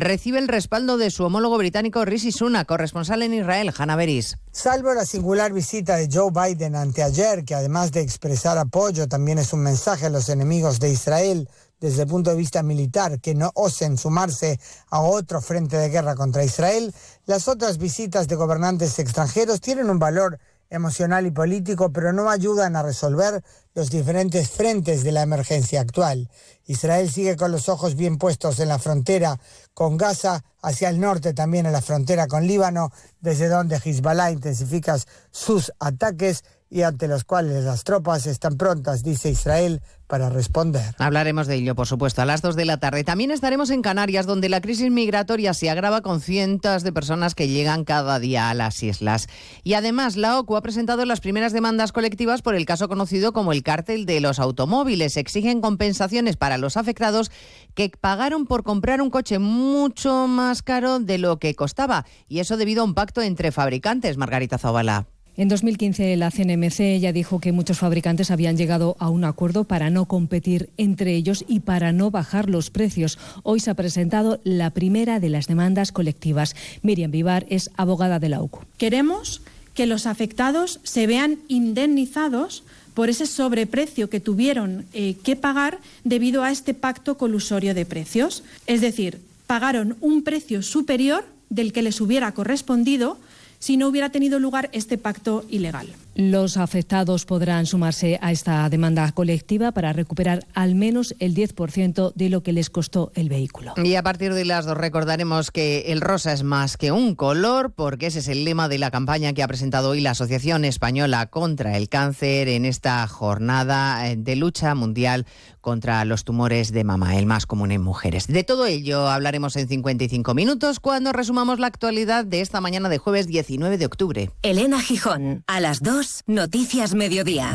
recibe el respaldo de su homólogo británico Rishi Sunak, corresponsal en Israel, Hanna Beris. Salvo la singular visita de Joe Biden anteayer, que además de expresar apoyo, también es un mensaje a los enemigos de Israel desde el punto de vista militar, que no osen sumarse a otro frente de guerra contra Israel, las otras visitas de gobernantes extranjeros tienen un valor emocional y político, pero no ayudan a resolver los diferentes frentes de la emergencia actual. Israel sigue con los ojos bien puestos en la frontera con Gaza, hacia el norte también en la frontera con Líbano, desde donde Hezbollah intensifica sus ataques y ante los cuales las tropas están prontas, dice Israel, para responder. Hablaremos de ello, por supuesto, a las 2 de la tarde. También estaremos en Canarias, donde la crisis migratoria se agrava con cientos de personas que llegan cada día a las islas. Y además, la OCU ha presentado las primeras demandas colectivas por el caso conocido como el cártel de los automóviles. Exigen compensaciones para los afectados que pagaron por comprar un coche mucho más caro de lo que costaba. Y eso debido a un pacto entre fabricantes, Margarita Zavala. En 2015 la CNMC ya dijo que muchos fabricantes habían llegado a un acuerdo para no competir entre ellos y para no bajar los precios. Hoy se ha presentado la primera de las demandas colectivas. Miriam Vivar es abogada de la UCU. Queremos que los afectados se vean indemnizados por ese sobreprecio que tuvieron eh, que pagar debido a este pacto colusorio de precios. Es decir, pagaron un precio superior del que les hubiera correspondido si no hubiera tenido lugar este pacto ilegal. Los afectados podrán sumarse a esta demanda colectiva para recuperar al menos el 10% de lo que les costó el vehículo. Y a partir de las dos recordaremos que el rosa es más que un color, porque ese es el lema de la campaña que ha presentado hoy la Asociación Española contra el Cáncer en esta jornada eh, de lucha mundial contra los tumores de mama, el más común en mujeres. De todo ello hablaremos en 55 minutos cuando resumamos la actualidad de esta mañana de jueves 19 de octubre. Elena Gijón, a las 2, Noticias Mediodía.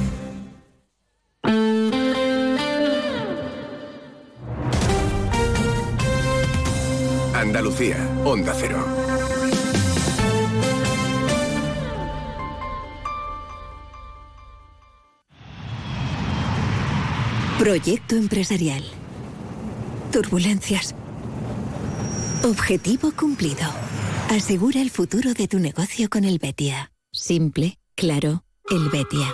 Andalucía, Onda Cero. Proyecto empresarial. Turbulencias. Objetivo cumplido. Asegura el futuro de tu negocio con el Betia. Simple, claro, el Betia.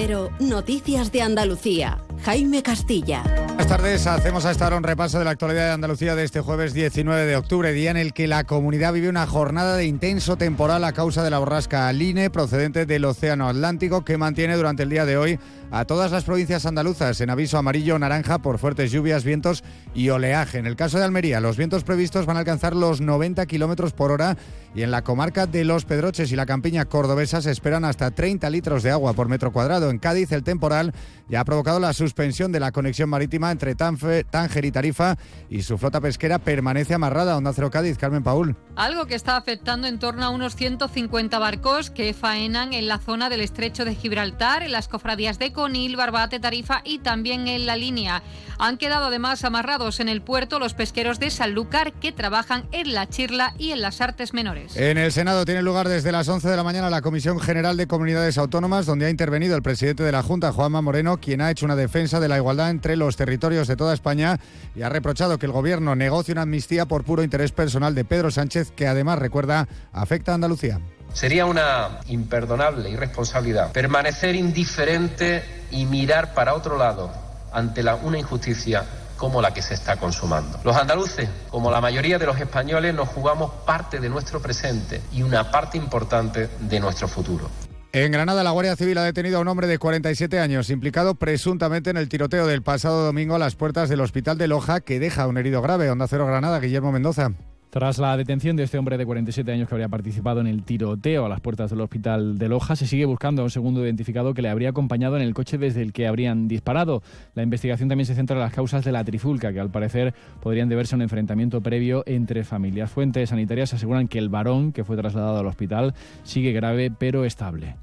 Cero, Noticias de Andalucía. Jaime Castilla. Buenas tardes, hacemos a esta hora un repaso de la actualidad de Andalucía de este jueves 19 de octubre, día en el que la comunidad vive una jornada de intenso temporal a causa de la borrasca Aline procedente del Océano Atlántico que mantiene durante el día de hoy a todas las provincias andaluzas en aviso amarillo naranja por fuertes lluvias, vientos y oleaje. En el caso de Almería, los vientos previstos van a alcanzar los 90 kilómetros por hora y en la comarca de Los Pedroches y la campiña cordobesa se esperan hasta 30 litros de agua por metro cuadrado. En Cádiz, el temporal ya ha provocado la suspensión de la conexión marítima entre Tánger y Tarifa y su flota pesquera permanece amarrada. Onda Cero Cádiz, Carmen Paul. Algo que está afectando en torno a unos 150 barcos que faenan en la zona del estrecho de Gibraltar, en las cofradías de Conil, Barbate, Tarifa y también en la línea. Han quedado además amarrados en el puerto los pesqueros de Sanlúcar que trabajan en la Chirla y en las Artes Menores. En el Senado tiene lugar desde las 11 de la mañana la Comisión General de Comunidades Autónomas, donde ha intervenido el presidente de la Junta, Juanma Moreno, quien ha hecho una defensa de la igualdad entre los territorios de toda España y ha reprochado que el Gobierno negocie una amnistía por puro interés personal de Pedro Sánchez, que además, recuerda, afecta a Andalucía. Sería una imperdonable irresponsabilidad permanecer indiferente y mirar para otro lado ante la, una injusticia como la que se está consumando. Los andaluces, como la mayoría de los españoles, nos jugamos parte de nuestro presente y una parte importante de nuestro futuro. En Granada, la Guardia Civil ha detenido a un hombre de 47 años, implicado presuntamente en el tiroteo del pasado domingo a las puertas del hospital de Loja, que deja un herido grave. Onda Cero Granada, Guillermo Mendoza. Tras la detención de este hombre de 47 años que habría participado en el tiroteo a las puertas del hospital de Loja, se sigue buscando a un segundo identificado que le habría acompañado en el coche desde el que habrían disparado. La investigación también se centra en las causas de la trifulca, que al parecer podrían deberse a un enfrentamiento previo entre familias. Fuentes sanitarias aseguran que el varón que fue trasladado al hospital sigue grave pero estable.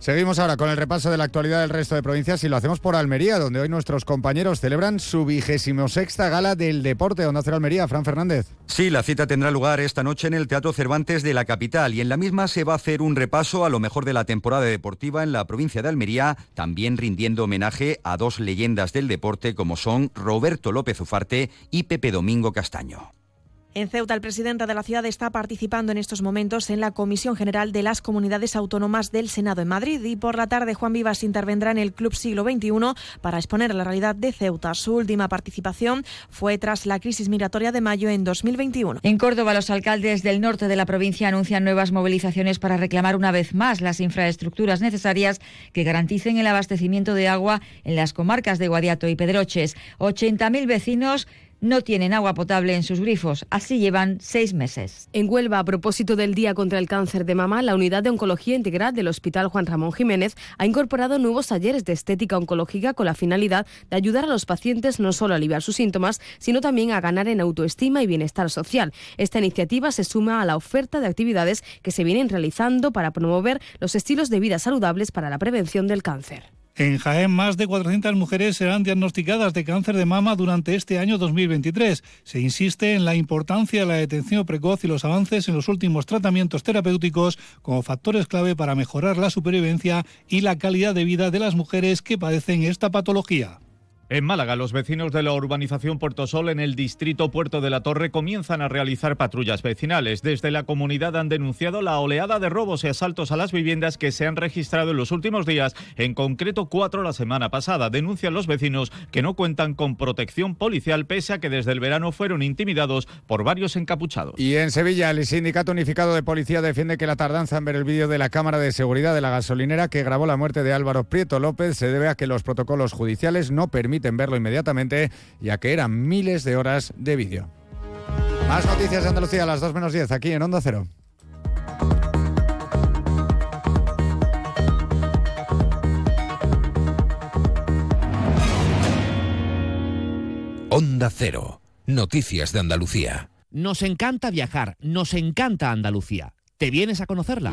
Seguimos ahora con el repaso de la actualidad del resto de provincias y lo hacemos por Almería, donde hoy nuestros compañeros celebran su vigésimo sexta gala del deporte. Onda Cero Almería, Fran Fernández. Sí, la cita tendrá lugar esta noche en el Teatro Cervantes de la capital y en la misma se va a hacer un repaso a lo mejor de la temporada deportiva en la provincia de Almería, también rindiendo homenaje a dos leyendas del deporte como son Roberto López Ufarte y Pepe Domingo Castaño. En Ceuta, el presidente de la ciudad está participando en estos momentos en la Comisión General de las Comunidades Autónomas del Senado en Madrid y por la tarde Juan Vivas intervendrá en el Club Siglo XXI para exponer la realidad de Ceuta. Su última participación fue tras la crisis migratoria de mayo en 2021. En Córdoba, los alcaldes del norte de la provincia anuncian nuevas movilizaciones para reclamar una vez más las infraestructuras necesarias que garanticen el abastecimiento de agua en las comarcas de Guadiato y Pedroches. 80.000 vecinos no tienen agua potable en sus grifos. Así llevan seis meses. En Huelva, a propósito del Día contra el Cáncer de Mama, la Unidad de Oncología Integral del Hospital Juan Ramón Jiménez ha incorporado nuevos talleres de estética oncológica con la finalidad de ayudar a los pacientes no solo a aliviar sus síntomas, sino también a ganar en autoestima y bienestar social. Esta iniciativa se suma a la oferta de actividades que se vienen realizando para promover los estilos de vida saludables para la prevención del cáncer. En Jaén, más de 400 mujeres serán diagnosticadas de cáncer de mama durante este año 2023. Se insiste en la importancia de la detención precoz y los avances en los últimos tratamientos terapéuticos como factores clave para mejorar la supervivencia y la calidad de vida de las mujeres que padecen esta patología. En Málaga, los vecinos de la urbanización Puerto Sol en el distrito Puerto de la Torre comienzan a realizar patrullas vecinales. Desde la comunidad han denunciado la oleada de robos y asaltos a las viviendas que se han registrado en los últimos días, en concreto cuatro la semana pasada. Denuncian los vecinos que no cuentan con protección policial pese a que desde el verano fueron intimidados por varios encapuchados. Y en Sevilla, el Sindicato Unificado de Policía defiende que la tardanza en ver el vídeo de la cámara de seguridad de la gasolinera que grabó la muerte de Álvaro Prieto López se debe a que los protocolos judiciales no permiten en verlo inmediatamente, ya que eran miles de horas de vídeo. Más noticias de Andalucía a las 2 menos 10, aquí en Onda Cero. Onda Cero. Noticias de Andalucía. Nos encanta viajar, nos encanta Andalucía. ¿Te vienes a conocerla?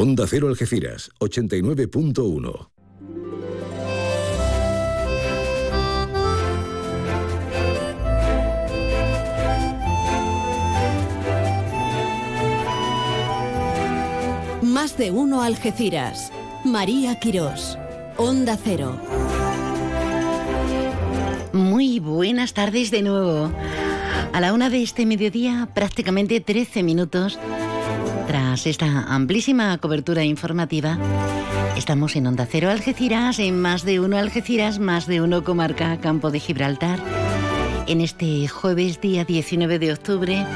Onda Cero Algeciras, 89.1. Más de uno Algeciras. María Quirós. Onda Cero. Muy buenas tardes de nuevo. A la una de este mediodía, prácticamente 13 minutos tras esta amplísima cobertura informativa, estamos en Onda Cero Algeciras, en más de uno Algeciras, más de uno comarca Campo de Gibraltar. En este jueves, día 19 de octubre,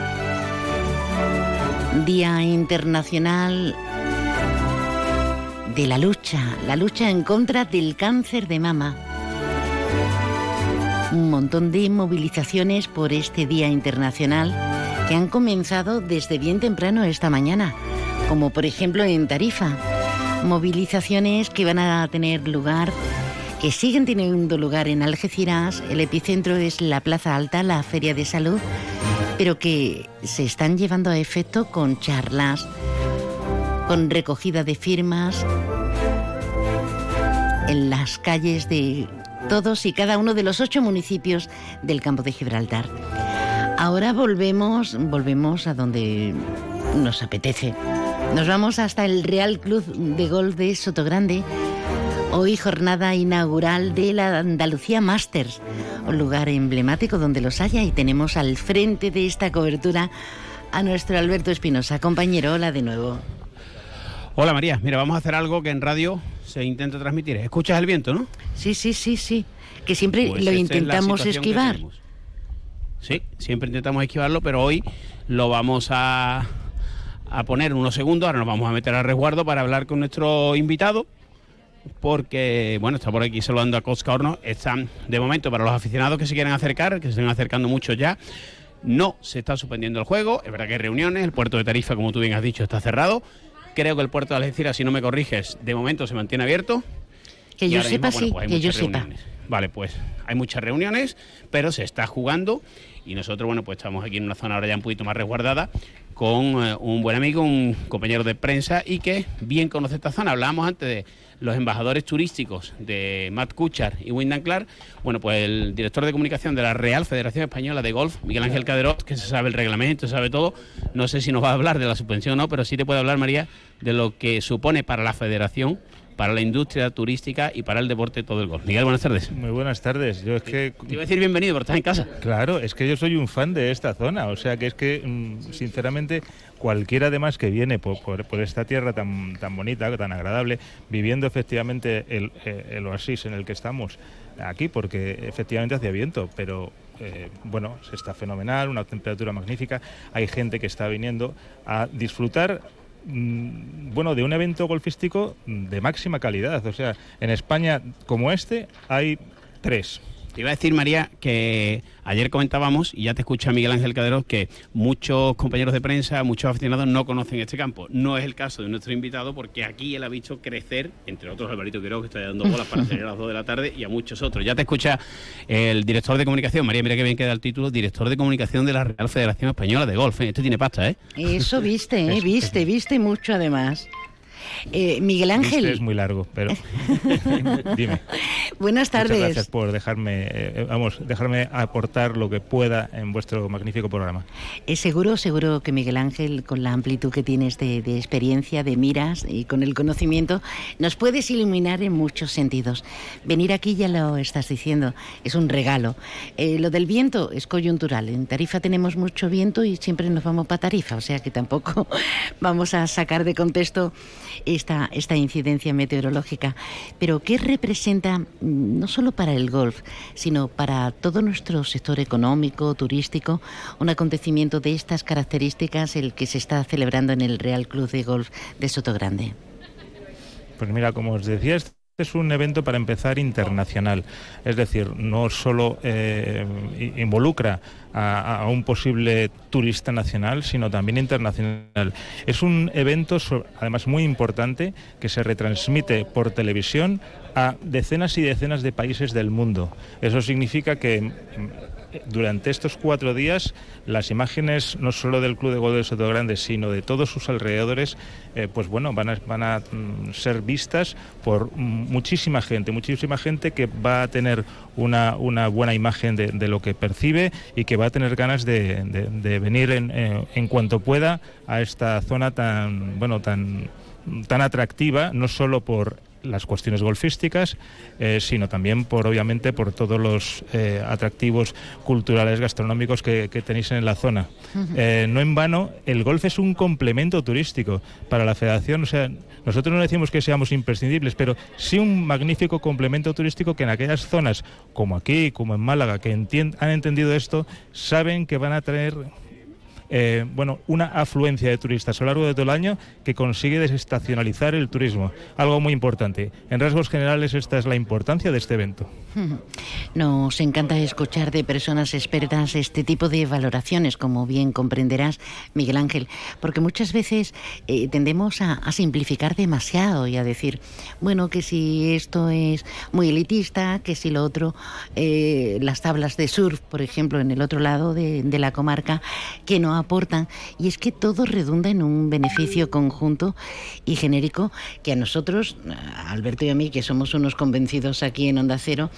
Día Internacional de la lucha, la lucha en contra del cáncer de mama. Un montón de movilizaciones por este Día Internacional han comenzado desde bien temprano esta mañana, como por ejemplo en Tarifa. Movilizaciones que van a tener lugar, que siguen teniendo lugar en Algeciras. El epicentro es la Plaza Alta, la Feria de Salud, pero que se están llevando a efecto con charlas, con recogida de firmas en las calles de todos y cada uno de los ocho municipios del campo de Gibraltar. Ahora volvemos, volvemos a donde nos apetece. Nos vamos hasta el Real Club de Golf de Sotogrande. Hoy jornada inaugural de la Andalucía Masters, un lugar emblemático donde los haya y tenemos al frente de esta cobertura a nuestro Alberto Espinosa. Compañero, hola de nuevo. Hola María, mira, vamos a hacer algo que en radio se intenta transmitir. ¿Escuchas el viento, no? Sí, sí, sí, sí. Que siempre pues lo intentamos esquivar. Sí, siempre intentamos esquivarlo, pero hoy lo vamos a, a poner unos segundos. Ahora nos vamos a meter a resguardo para hablar con nuestro invitado. Porque, bueno, está por aquí saludando a Cosca Horno. Están, de momento, para los aficionados que se quieren acercar, que se están acercando mucho ya, no se está suspendiendo el juego. Es verdad que hay reuniones. El puerto de Tarifa, como tú bien has dicho, está cerrado. Creo que el puerto de Algeciras, si no me corriges, de momento se mantiene abierto. Que yo sepa, sí, pues que yo sepa. Vale, pues hay muchas reuniones, pero se está jugando y nosotros, bueno, pues estamos aquí en una zona ahora ya un poquito más resguardada con eh, un buen amigo, un compañero de prensa y que bien conoce esta zona. Hablábamos antes de los embajadores turísticos de Matt Kuchar y Wyndham Clark. Bueno, pues el director de comunicación de la Real Federación Española de Golf, Miguel Ángel Caderot, que se sabe el reglamento, sabe todo. No sé si nos va a hablar de la suspensión o no, pero sí te puede hablar, María, de lo que supone para la federación para la industria turística y para el deporte todo el golf. Miguel, buenas tardes. Muy buenas tardes. Yo es que te iba a decir bienvenido, pero estás en casa. Claro, es que yo soy un fan de esta zona, o sea que es que mm, sinceramente cualquiera además que viene por, esta tierra tan, tan bonita, tan agradable, viviendo efectivamente el, eh, el oasis en el que estamos aquí, porque efectivamente hace viento, pero eh, bueno, está fenomenal, una temperatura magnífica, hay gente que está viniendo a disfrutar bueno, de un evento golfístico de máxima calidad. O sea, en España como este hay tres. Te iba a decir, María, que ayer comentábamos, y ya te escucha Miguel Ángel Cadero, que muchos compañeros de prensa, muchos aficionados no conocen este campo. No es el caso de nuestro invitado, porque aquí él ha visto crecer, entre otros Alvarito Quiroga, que está dando bolas para salir a las 2 de la tarde, y a muchos otros. Ya te escucha el director de comunicación, María, mira que bien queda el título, director de comunicación de la Real Federación Española de Golf. Este tiene pasta, ¿eh? Eso viste, ¿eh? Viste, viste mucho además. Eh, Miguel Ángel. es muy largo, pero dime. Buenas tardes. Muchas gracias por dejarme, eh, vamos, dejarme aportar lo que pueda en vuestro magnífico programa. Es seguro, seguro que Miguel Ángel, con la amplitud que tienes de, experiencia, de miras y con el conocimiento, nos puedes iluminar en muchos sentidos. Venir aquí ya lo estás diciendo, es un regalo. Eh, lo del viento es coyuntural. En Tarifa tenemos mucho viento y siempre nos vamos para Tarifa, o sea que tampoco vamos a sacar de contexto esta, esta incidencia meteorológica. Pero ¿qué representa mm, no solo para el golf, sino para todo nuestro sector económico, turístico, un acontecimiento de estas características, el que se está celebrando en el Real Club de Golf de Sotogrande? Pues mira, como os decía, es un evento para empezar internacional, es decir, no solo eh, involucra a, un posible turista nacional, sino también internacional. Es un evento, además, muy importante que se retransmite por televisión a decenas y decenas de países del mundo. Eso significa que durante estos cuatro días las imágenes no solo del Club de Golf de Soto Grande, sino de todos sus alrededores, eh, pues bueno, van a, van a mm, ser vistas por muchísima gente, muchísima gente que va a tener una, una buena imagen de, lo que percibe y que va a tener ganas de, venir en, eh, en cuanto pueda a esta zona tan, bueno, tan tan atractiva, no solo por las cuestiones golfísticas, eh, sino también por obviamente por todos los eh, atractivos culturales gastronómicos que, tenéis en la zona. Eh, no en vano, el golf es un complemento turístico para la federación, o sea, nosotros no decimos que seamos imprescindibles, pero sí un magnífico complemento turístico que en aquellas zonas como aquí, como en Málaga, que han entendido esto, saben que van a traer eh, bueno, una afluencia de turistas a lo largo de todo el año que consigue desestacionalizar el turismo, algo muy importante. En rasgos generales esta es la importancia de este evento. Nos encanta escuchar de personas expertas este tipo de valoraciones, como bien comprenderás, Miguel Ángel, porque muchas veces eh, tendemos a, simplificar demasiado y a decir, bueno, que si esto es muy elitista, que si lo otro, eh, las tablas de surf, por ejemplo, en el otro lado de, de la comarca, que no aportan. Y es que todo redunda en un beneficio conjunto y genérico que a nosotros, Alberto y a mí, que somos unos convencidos aquí en Onda Cero,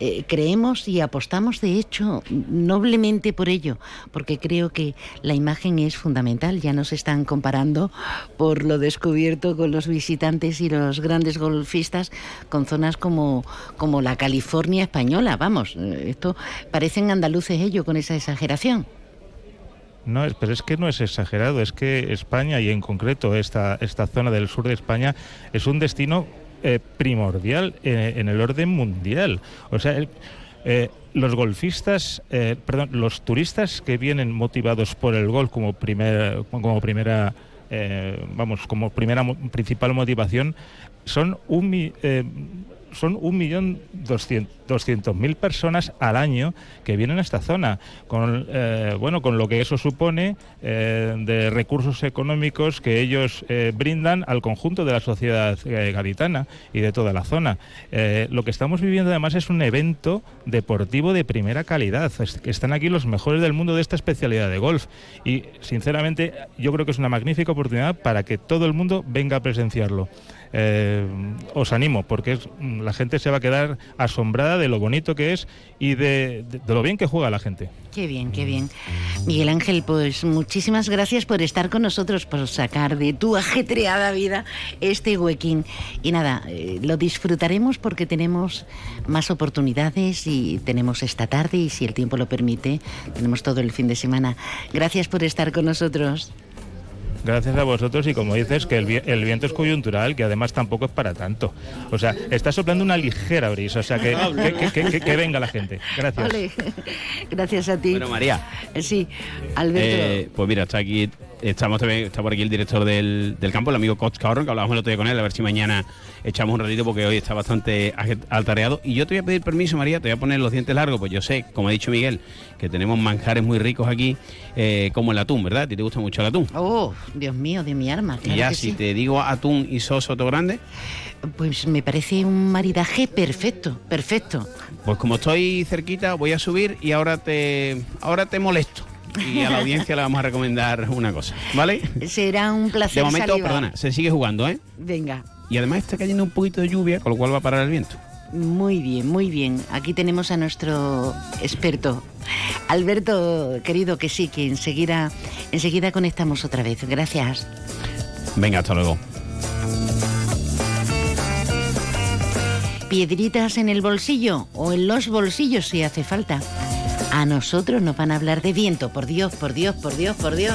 eh, creemos y apostamos de hecho noblemente por ello, porque creo que la imagen es fundamental. Ya nos están comparando por lo descubierto con los visitantes y los grandes golfistas con zonas como, como la California española. Vamos, eh, esto parecen andaluces ellos con esa exageración. No, pero es que no es exagerado, es que España y en concreto esta, esta zona del sur de España es un destino eh, primordial eh, en el orden mundial. O sea, eh, los golfistas, perdón, los turistas que vienen motivados por el golf como, primer, como primera, vamos, como primera principal motivación, son un son 1.200.000 personas al año que vienen a esta zona, con, eh, bueno, con lo que eso supone eh, de recursos económicos que ellos eh, brindan al conjunto de la sociedad gaditana y de toda la zona. lo que estamos viviendo además es un evento deportivo de primera calidad. están aquí los mejores del mundo de esta especialidad de golf y sinceramente yo creo que es una magnífica oportunidad para que todo el mundo venga a presenciarlo. Eh, os animo, porque la gente se va a quedar asombrada de lo bonito que es y de, lo bien que juega la gente. Qué bien, qué bien. Miguel Ángel, pues muchísimas gracias por estar con nosotros, por sacar de tu ajetreada vida este huequín. Y nada, eh, lo disfrutaremos porque tenemos más oportunidades y tenemos esta tarde y si el tiempo lo permite, tenemos todo el fin de semana. Gracias por estar con nosotros. Gracias a vosotros y como dices que el, viento es coyuntural, que además tampoco es para tanto. O sea, está soplando una ligera brisa, o sea, que, que, venga la gente. Gracias. Gracias a ti. Bueno, María. Sí, Alberto. Eh, pues mira, está aquí Estamos está por aquí el director del, campo, el amigo Coach Caorron, que hablábamos el otro día con él, a ver si mañana echamos un ratito porque hoy está bastante altareado. Y yo te voy a pedir permiso, María, te voy a poner los dientes largos, pues yo sé, como ha dicho Miguel, que tenemos manjares muy ricos aquí, eh, como el atún, ¿verdad? ¿A ti te gusta mucho el atún? Oh, Dios mío, de mi arma. y ya, si te digo atún y soso grande. Pues me parece un maridaje perfecto, perfecto. Pues como estoy cerquita, voy a subir y ahora te, ahora te molesto y a la audiencia le vamos a recomendar una cosa, ¿vale? Será un placer. De momento, perdona, se sigue jugando, ¿eh? Venga. Y además está cayendo un poquito de lluvia, con lo cual va a parar el viento. Muy bien, muy bien. Aquí tenemos a nuestro experto. Alberto, querido, que sí, que enseguida, enseguida conectamos otra vez. Gracias. Venga, hasta luego. Piedritas en el bolsillo o en los bolsillos si hace falta. A nosotros nos van a hablar de viento, por Dios, por Dios, por Dios, por Dios.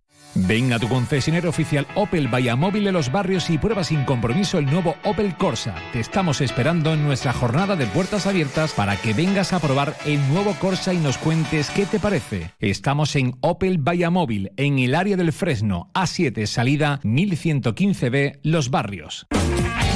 Ven a tu concesionario oficial Opel Móvil de los barrios y prueba sin compromiso el nuevo Opel Corsa. Te estamos esperando en nuestra jornada de puertas abiertas para que vengas a probar el nuevo Corsa y nos cuentes qué te parece. Estamos en Opel Móvil, en el área del Fresno, A7, salida 1115B, Los Barrios.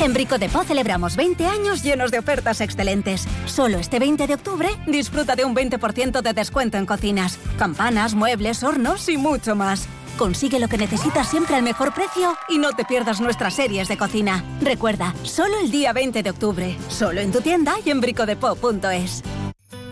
En Brico de Po celebramos 20 años llenos de ofertas excelentes. Solo este 20 de octubre disfruta de un 20% de descuento en cocinas, campanas, muebles, hornos y mucho más. Consigue lo que necesitas siempre al mejor precio y no te pierdas nuestras series de cocina. Recuerda, solo el día 20 de octubre, solo en tu tienda y en bricodepo.es.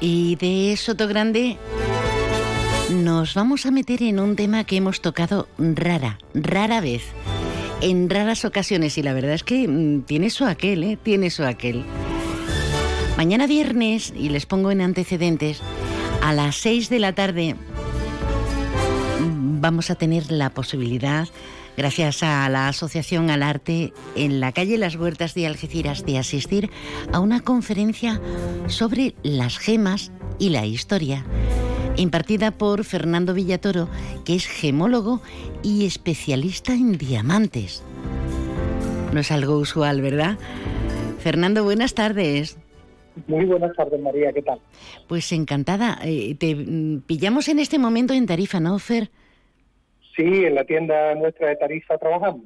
Y de Soto Grande nos vamos a meter en un tema que hemos tocado rara, rara vez, en raras ocasiones y la verdad es que mm, tiene su aquel, ¿eh? Tiene su aquel. Mañana viernes, y les pongo en antecedentes, a las 6 de la tarde mm, vamos a tener la posibilidad, gracias a la Asociación al Arte, en la calle Las Huertas de Algeciras, de asistir a una conferencia sobre las gemas y la historia impartida por Fernando Villatoro, que es gemólogo y especialista en diamantes. No es algo usual, ¿verdad? Fernando, buenas tardes. Muy buenas tardes, María, ¿qué tal? Pues encantada. Eh, te mm, pillamos en este momento en Tarifa, ¿no, Fer? Sí, en la tienda nuestra de Tarifa trabajamos.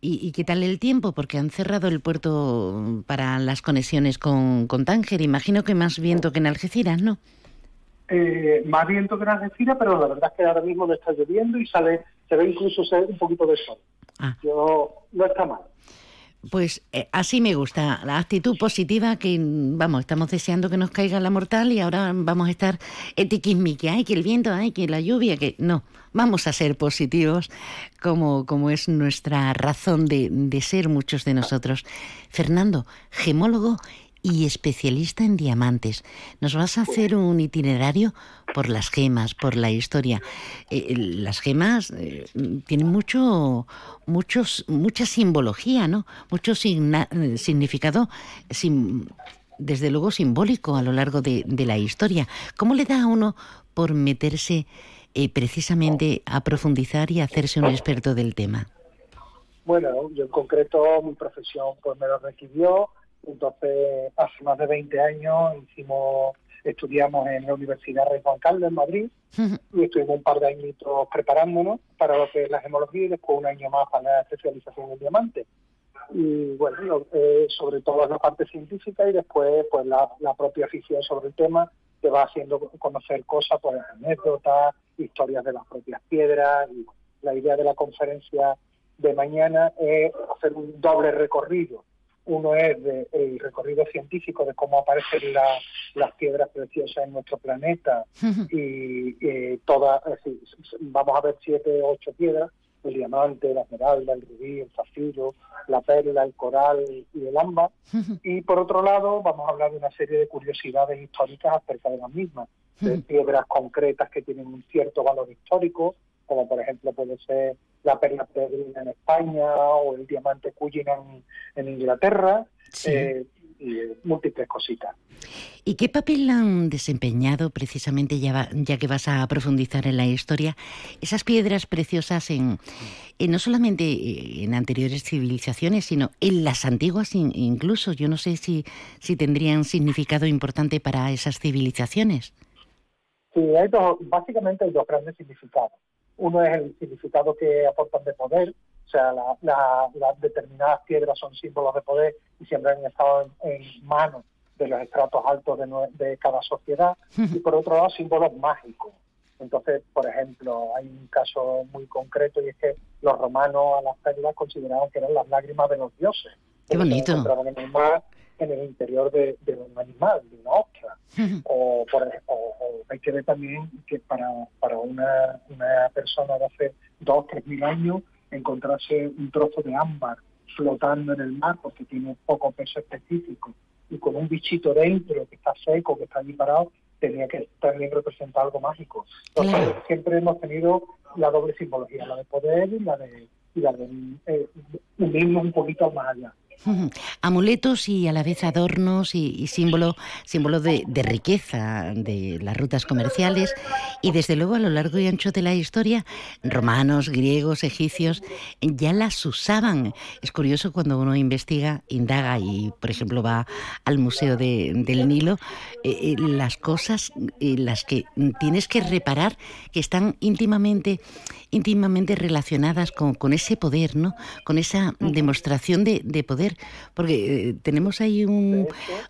¿Y, qué tal el tiempo? Porque han cerrado el puerto para las conexiones con, con Tánger. Imagino que más viento que en Algeciras, ¿no? Eh, más viento que en Algeciras, pero la verdad es que ahora mismo no está lloviendo y sale, se ve incluso un poquito de sol. Ah. Yo, no está mal. Pues eh, así me gusta, la actitud positiva que, vamos, estamos deseando que nos caiga la mortal y ahora vamos a estar etiquismique, ay, que el viento, ay, que la lluvia, que no, vamos a ser positivos como, como es nuestra razón de, de ser muchos de nosotros. Fernando, gemólogo y especialista en diamantes. Nos vas a hacer un itinerario por las gemas, por la historia. Eh, las gemas eh, tienen mucho, muchos, mucha simbología, ¿no? Mucho significado, desde luego simbólico a lo largo de, la historia. ¿Cómo le da a uno por meterse eh, precisamente a profundizar y hacerse un experto del tema? Bueno, yo en concreto mi profesión pues me lo requirió entonces, hace más de 20 años hicimos, estudiamos en la Universidad Rey Juan Carlos en Madrid y estuvimos un par de añitos preparándonos para lo que es la gemología y después un año más para la especialización en diamante. Y bueno, eh, sobre todo la parte científica y después pues la, propia afición sobre el tema te va haciendo conocer cosas, pues anécdotas, historias de las propias piedras y la idea de la conferencia de mañana es hacer un doble recorrido uno es el recorrido científico de cómo aparecen las piedras preciosas en nuestro planeta y todas, vamos a ver siete o ocho piedras, el diamante, la esmeralda, el rubí, el zafiro, la perla, el coral y el ámbar. Y por otro lado, vamos a hablar de una serie de curiosidades históricas acerca de las mismas, de piedras concretas que tienen un cierto valor histórico, como por ejemplo puede ser la perla peregrina en España o el diamante Cullinan en, Inglaterra, eh, y múltiples cositas. ¿Y qué papel han desempeñado precisamente, ya, ya que vas a profundizar en la historia, esas piedras preciosas en, no solamente eh, en anteriores civilizaciones, sino en las antiguas incluso? Yo no sé si, si tendrían significado importante para esas civilizaciones. Sí, hay dos, básicamente hay dos grandes significados. Uno es el significado que aportan de poder, o sea, las determinadas piedras son símbolos de poder y siempre han estado en, manos de los estratos altos de, cada sociedad. Y por otro lado, símbolos mágicos. Entonces, por ejemplo, hay un caso muy concreto y es que los romanos a las perlas consideraban que eran las lágrimas de los dioses. Qué bonito en el interior de, un animal, de una ostra. o, por, hay que ver también que para, para una, una persona de hace dos, tres mil años, encontrarse un trozo de ámbar flotando en el mar porque tiene poco peso específico y con un bichito dentro que está seco, que está allí parado, tenía que también representar algo mágico. Entonces siempre hemos tenido la doble simbología, la de poder y la de, y la de eh, unirnos un poquito más allá. Amuletos y a la vez adornos y, símbolo, símbolo de, riqueza de las rutas comerciales y desde luego a lo largo y ancho de la historia, romanos, griegos, egipcios ya las usaban. Es curioso cuando uno investiga, indaga y por ejemplo va al Museo del Nilo, eh, eh, las cosas en las que tienes que reparar que están íntimamente íntimamente relacionadas con, con ese poder, ¿no? Con esa demostración de, de poder, porque eh, tenemos ahí un,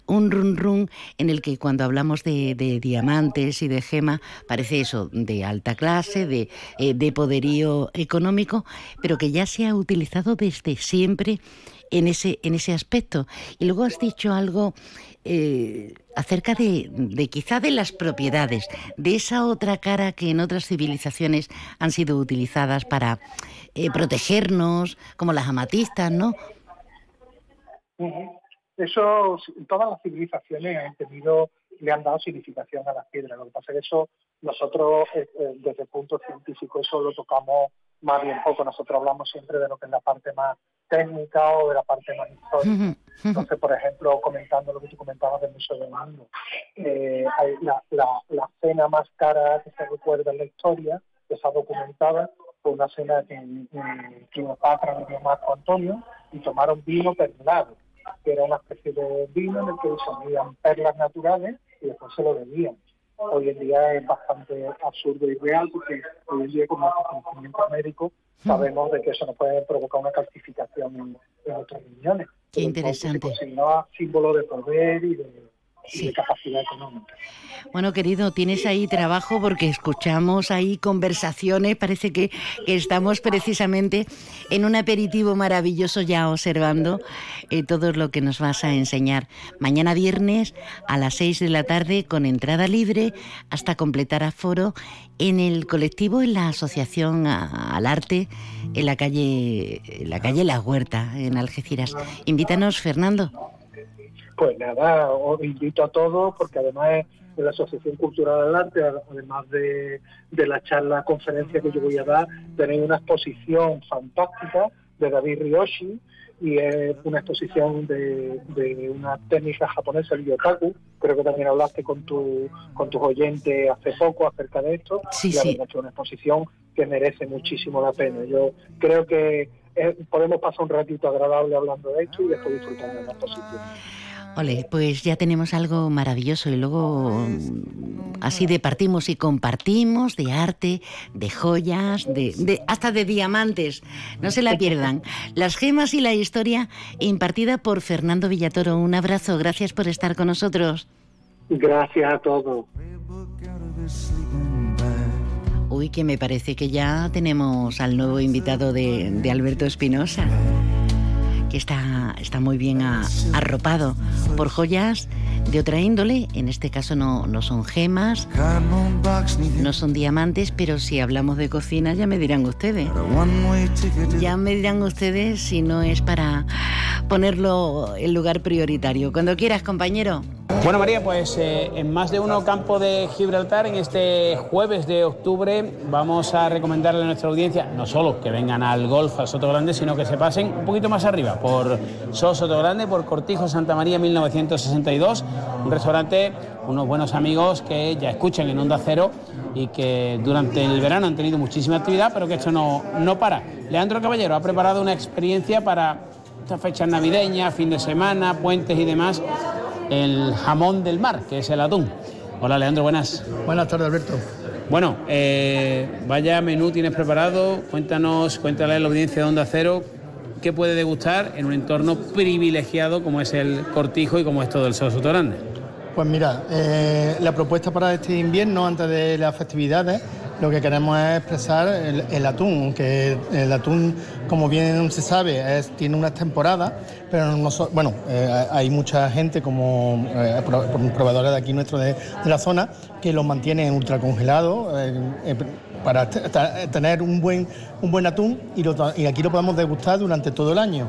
un run run en el que cuando hablamos de, de, diamantes y de gema parece eso, de alta clase, de, eh, de poderío económico, pero que ya se ha utilizado desde siempre en ese, en ese aspecto. Y luego has dicho algo eh, acerca de, quizá de las propiedades, de esa otra cara que en otras civilizaciones han sido utilizadas para eh, protegernos, como las amatistas, ¿no? Eso, todas las civilizaciones han tenido, le han dado significación a las piedras. Lo que pasa es que eso nosotros, eh, desde el punto científico, eso lo tocamos más bien poco. Nosotros hablamos siempre de lo que es la parte más técnica o de la parte más histórica. Entonces, por ejemplo, comentando lo que tú comentabas del Museo de Mando, eh, la, la, cena más cara que se recuerda en la historia, que está documentada, fue una cena que eh, Cleopatra le dio Marco Antonio y tomaron vino perlado, que era una especie de vino en el que se perlas naturales y después se lo bebían hoy en día es bastante absurdo y real porque hoy en día con nuestros conocimientos médicos sabemos de que eso no puede provocar una calcificación en, en otros riñones. Qué interesante. Sino símbolo de poder y de sí. capacidad económica. Bueno, querido, tienes ahí trabajo porque escuchamos ahí conversaciones, parece que, estamos precisamente en un aperitivo maravilloso ya observando eh, todo lo que nos vas a enseñar. Mañana viernes a las 6 de la tarde con entrada libre hasta completar aforo en el colectivo, en la Asociación al Arte, en la calle, en la calle La Huerta, en Algeciras. Invítanos, Fernando. Pues nada, os invito a todos porque además de la Asociación Cultural del Arte, además de, la charla, conferencia que yo voy a dar, tenéis una exposición fantástica de David Ryoshi y es una exposición de, una técnica japonesa, el yotaku. Creo que también hablaste con, tu, con tus oyentes hace poco acerca de esto. Sí, y sí. hecho una exposición que merece muchísimo la pena. Yo creo que eh, podemos pasar un ratito agradable hablando de esto y después disfrutando de la exposición. Ole, pues ya tenemos algo maravilloso y luego mm, así de partimos y compartimos de arte, de joyas, de, hasta de diamantes. No se la pierdan. Las gemas y la historia impartida por Fernando Villatoro. Un abrazo, gracias por estar con nosotros. Gracias a todos. Uy, que me parece que ya tenemos al nuevo invitado de, de Alberto Espinosa que está, está muy bien arropado por joyas de otra índole, en este caso no, no son gemas, no son diamantes, pero si hablamos de cocina ya me dirán ustedes. Ya me dirán ustedes si no es para ponerlo en lugar prioritario. Cuando quieras, compañero. Bueno, María, pues eh, en más de uno campo de Gibraltar, en este jueves de octubre, vamos a recomendarle a nuestra audiencia no solo que vengan al golf, al Soto Grande, sino que se pasen un poquito más arriba, por Soto Grande, por Cortijo Santa María 1962, un restaurante, unos buenos amigos que ya escuchan en Onda Cero y que durante el verano han tenido muchísima actividad, pero que esto no, no para. Leandro Caballero ha preparado una experiencia para estas fechas navideñas, fin de semana, puentes y demás el jamón del mar, que es el atún. Hola Leandro, buenas. Buenas tardes Alberto. Bueno, eh, vaya menú tienes preparado, cuéntanos, cuéntale a la audiencia de Onda Cero qué puede degustar en un entorno privilegiado como es el Cortijo y como es todo el Soto Grande. Pues mira, eh, la propuesta para este invierno, antes de las festividades, lo que queremos es expresar el, atún, que el atún, como bien se sabe, es, tiene unas temporadas, pero no bueno, eh, hay mucha gente como eh, proveedores de aquí nuestro de, la zona que los mantienen ultracongelado eh, para tener un buen, un buen atún y, aquí lo podemos degustar durante todo el año.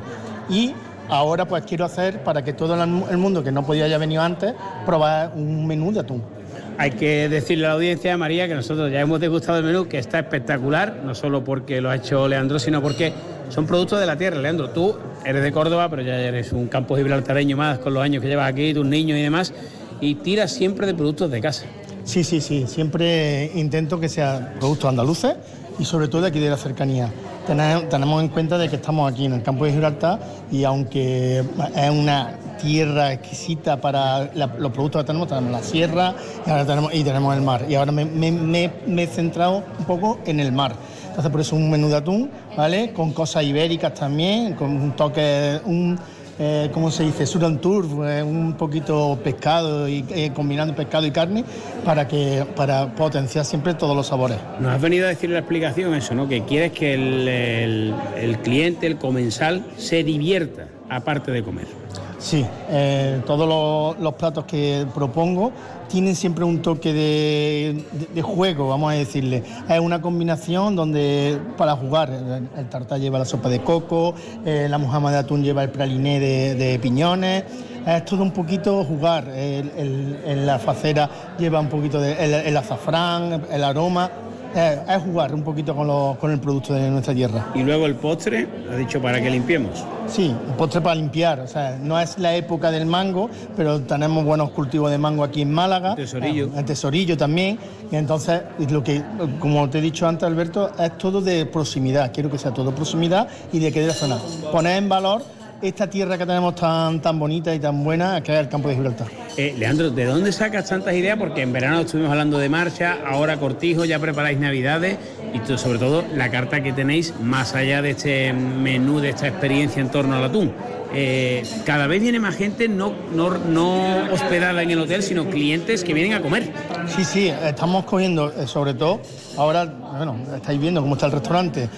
Y ahora pues quiero hacer para que todo el mundo que no podía haber venido antes probar un menú de atún. Hay que decirle a la audiencia, María, que nosotros ya hemos degustado el menú, que está espectacular, no solo porque lo ha hecho Leandro, sino porque son productos de la tierra. Leandro, tú eres de Córdoba, pero ya eres un campo gibraltareño más con los años que llevas aquí, tus niños y demás, y tiras siempre de productos de casa. Sí, sí, sí, siempre intento que sea productos andaluces y sobre todo de aquí de la cercanía. Tenemos en cuenta de que estamos aquí en el campo de Gibraltar y aunque es una tierra exquisita para los productos que tenemos, tenemos la sierra y, ahora tenemos, y tenemos el mar. Y ahora me, he centrado un poco en el mar. Entonces por eso un menú de atún, ¿vale? Con cosas ibéricas también, con un toque, un, eh, ¿cómo se dice? Surantur, eh, un poquito pescado y eh, combinando pescado y carne para que para potenciar siempre todos los sabores. Nos has venido a decir la explicación eso, ¿no? Que quieres que el, el cliente, el comensal, se divierta aparte de comer. Sí, eh, todos los, platos que propongo tienen siempre un toque de, juego, vamos a decirle. Es una combinación donde para jugar, el, tartar lleva la sopa de coco, eh, la mojama de atún lleva el praliné de, piñones. Es todo un poquito jugar. en la facera lleva un poquito de el azafrán, el aroma es, jugar un poquito con, el producto de nuestra tierra. Y luego el postre, ha dicho para que limpiemos. Sí, el postre para limpiar. O sea, no es la época del mango, pero tenemos buenos cultivos de mango aquí en Málaga. Tesorillo. El tesorillo también. Y entonces, lo que, como te he dicho antes, Alberto, es todo de proximidad. Quiero que sea todo proximidad y de que de la zona. Poner en valor esta tierra que tenemos tan, tan bonita y tan buena, que es el campo de Gibraltar. Eh, Leandro, ¿de dónde sacas tantas ideas? Porque en verano estuvimos hablando de marcha, ahora cortijo, ya preparáis navidades y sobre todo la carta que tenéis más allá de este menú, de esta experiencia en torno al atún. Eh, cada vez viene más gente no, no, no, hospedada en el hotel, sino clientes que vienen a comer. Sí, sí, estamos cogiendo, eh, sobre todo, ahora, bueno, estáis viendo cómo está el restaurante.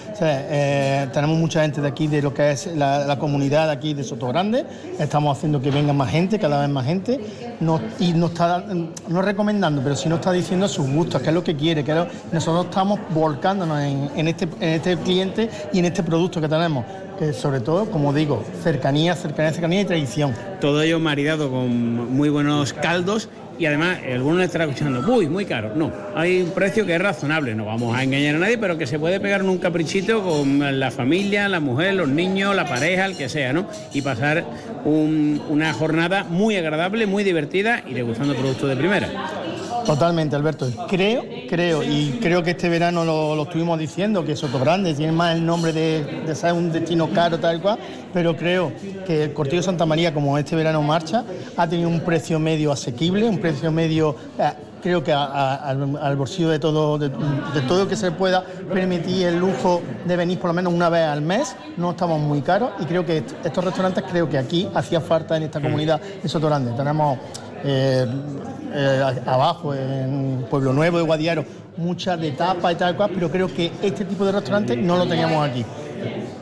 Tenemos mucha gente de aquí, de lo que es la, comunidad aquí de Soto Grande. Estamos haciendo que venga más gente, cada vez más gente. Y nos está, no recomendando, pero sí nos está diciendo sus gustos, qué es lo que quiere. Que nosotros estamos volcándonos en, este, en este cliente y en este producto que tenemos que sobre todo, como digo, cercanía, cercanía, cercanía y tradición. Todo ello maridado con muy buenos caldos y además algunos estará escuchando, uy, muy caro. No, hay un precio que es razonable, no vamos a engañar a nadie, pero que se puede pegar en un caprichito con la familia, la mujer, los niños, la pareja, el que sea, ¿no? Y pasar una jornada muy agradable, muy divertida y degustando productos de primera. Totalmente, Alberto. Creo, creo, y creo que este verano lo, estuvimos diciendo, que Soto Grande tiene más el nombre de, ser un destino caro, tal cual, pero creo que el Cortillo Santa María, como este verano marcha, ha tenido un precio medio asequible, un precio medio... Eh, creo que al, bolsillo de todo, de, todo que se pueda permitir el lujo de venir por lo menos una vez al mes, no estamos muy caros y creo que estos restaurantes creo que aquí hacía falta en esta comunidad de Soto Grande. Tenemos eh, eh, abajo, en Pueblo Nuevo de Guadiaro, muchas de tapa y tal cual, pero creo que este tipo de restaurantes no lo teníamos aquí.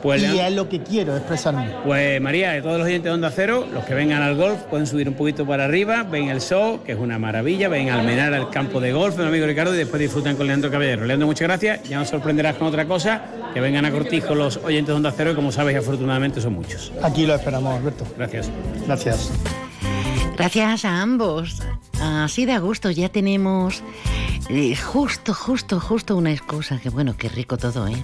Pues y es lo que quiero expresarme. Pues María, de todos los oyentes de Onda Cero, los que vengan al golf pueden subir un poquito para arriba, ven el show, que es una maravilla, ven al menar al campo de golf, mi amigo Ricardo, y después disfrutan con Leandro Caballero. Leandro, muchas gracias, ya nos sorprenderás con otra cosa, que vengan a Cortijo los oyentes de Onda Cero, y como sabes, afortunadamente son muchos. Aquí lo esperamos, Alberto. Gracias. Gracias. Gracias a ambos. Así de a gusto ya tenemos eh, justo, justo, justo una excusa. Que bueno, qué rico todo, ¿eh?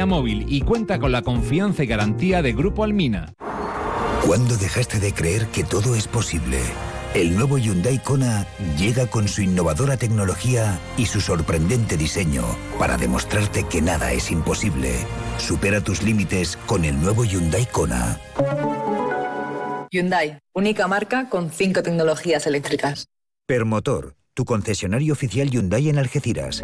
Móvil y cuenta con la confianza y garantía de Grupo Almina. ¿Cuándo dejaste de creer que todo es posible? El nuevo Hyundai Kona llega con su innovadora tecnología y su sorprendente diseño para demostrarte que nada es imposible. Supera tus límites con el nuevo Hyundai Kona. Hyundai, única marca con cinco tecnologías eléctricas. Permotor, tu concesionario oficial Hyundai en Algeciras.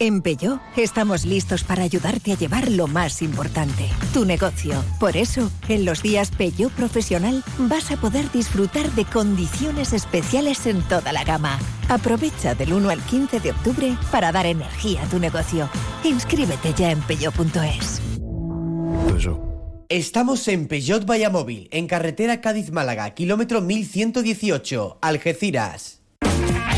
En Peugeot estamos listos para ayudarte a llevar lo más importante, tu negocio. Por eso, en los días Peugeot Profesional vas a poder disfrutar de condiciones especiales en toda la gama. Aprovecha del 1 al 15 de octubre para dar energía a tu negocio. Inscríbete ya en peugeot.es. Estamos en Peugeot Vallamóvil, en carretera Cádiz-Málaga, kilómetro 1118, Algeciras.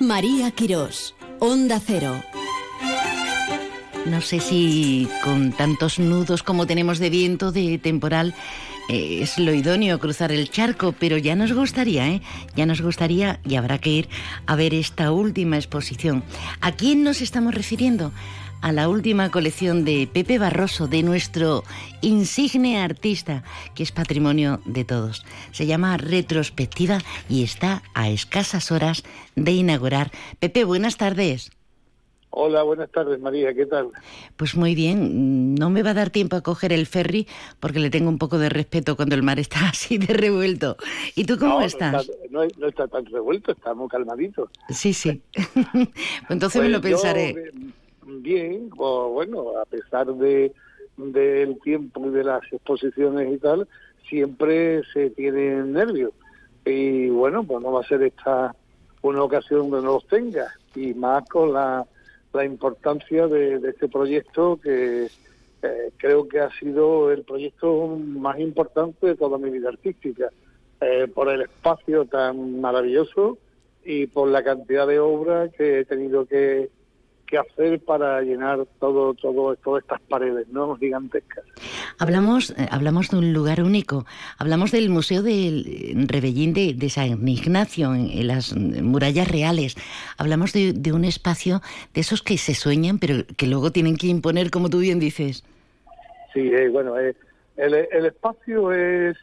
María Quirós. Onda Cero. No sé si con tantos nudos como tenemos de viento, de temporal, eh, es lo idóneo cruzar el charco, pero ya nos gustaría, ¿eh? Ya nos gustaría y habrá que ir a ver esta última exposición. ¿A quién nos estamos refiriendo? A la última colección de Pepe Barroso, de nuestro insigne artista, que es patrimonio de todos. Se llama Retrospectiva y está a escasas horas de inaugurar. Pepe, buenas tardes. Hola, buenas tardes María, ¿qué tal? Pues muy bien, no me va a dar tiempo a coger el ferry porque le tengo un poco de respeto cuando el mar está así de revuelto. ¿Y tú cómo estás? No está, tan revuelto, está muy calmadito. Sí, sí. pues entonces me lo pues pensaré. Bien, bueno, a pesar de del tiempo y de las exposiciones y tal, siempre se tienen nervios. Y bueno, pues no va a ser esta una ocasión donde no los tenga, y más con la la importancia de, este proyecto que eh, creo que ha sido el proyecto más importante de toda mi vida artística, eh, por el espacio tan maravilloso y por la cantidad de obras que he tenido que, que hacer para llenar todo, todo, todas estas paredes no gigantescas. Hablamos, eh, hablamos de un lugar único, hablamos del Museo del Rebellín de, San Ignacio, en, las murallas reales, hablamos de, un espacio de esos que se sueñan, pero que luego tienen que imponer, como tú bien dices. Sí, eh, bueno, eh, el, espacio es,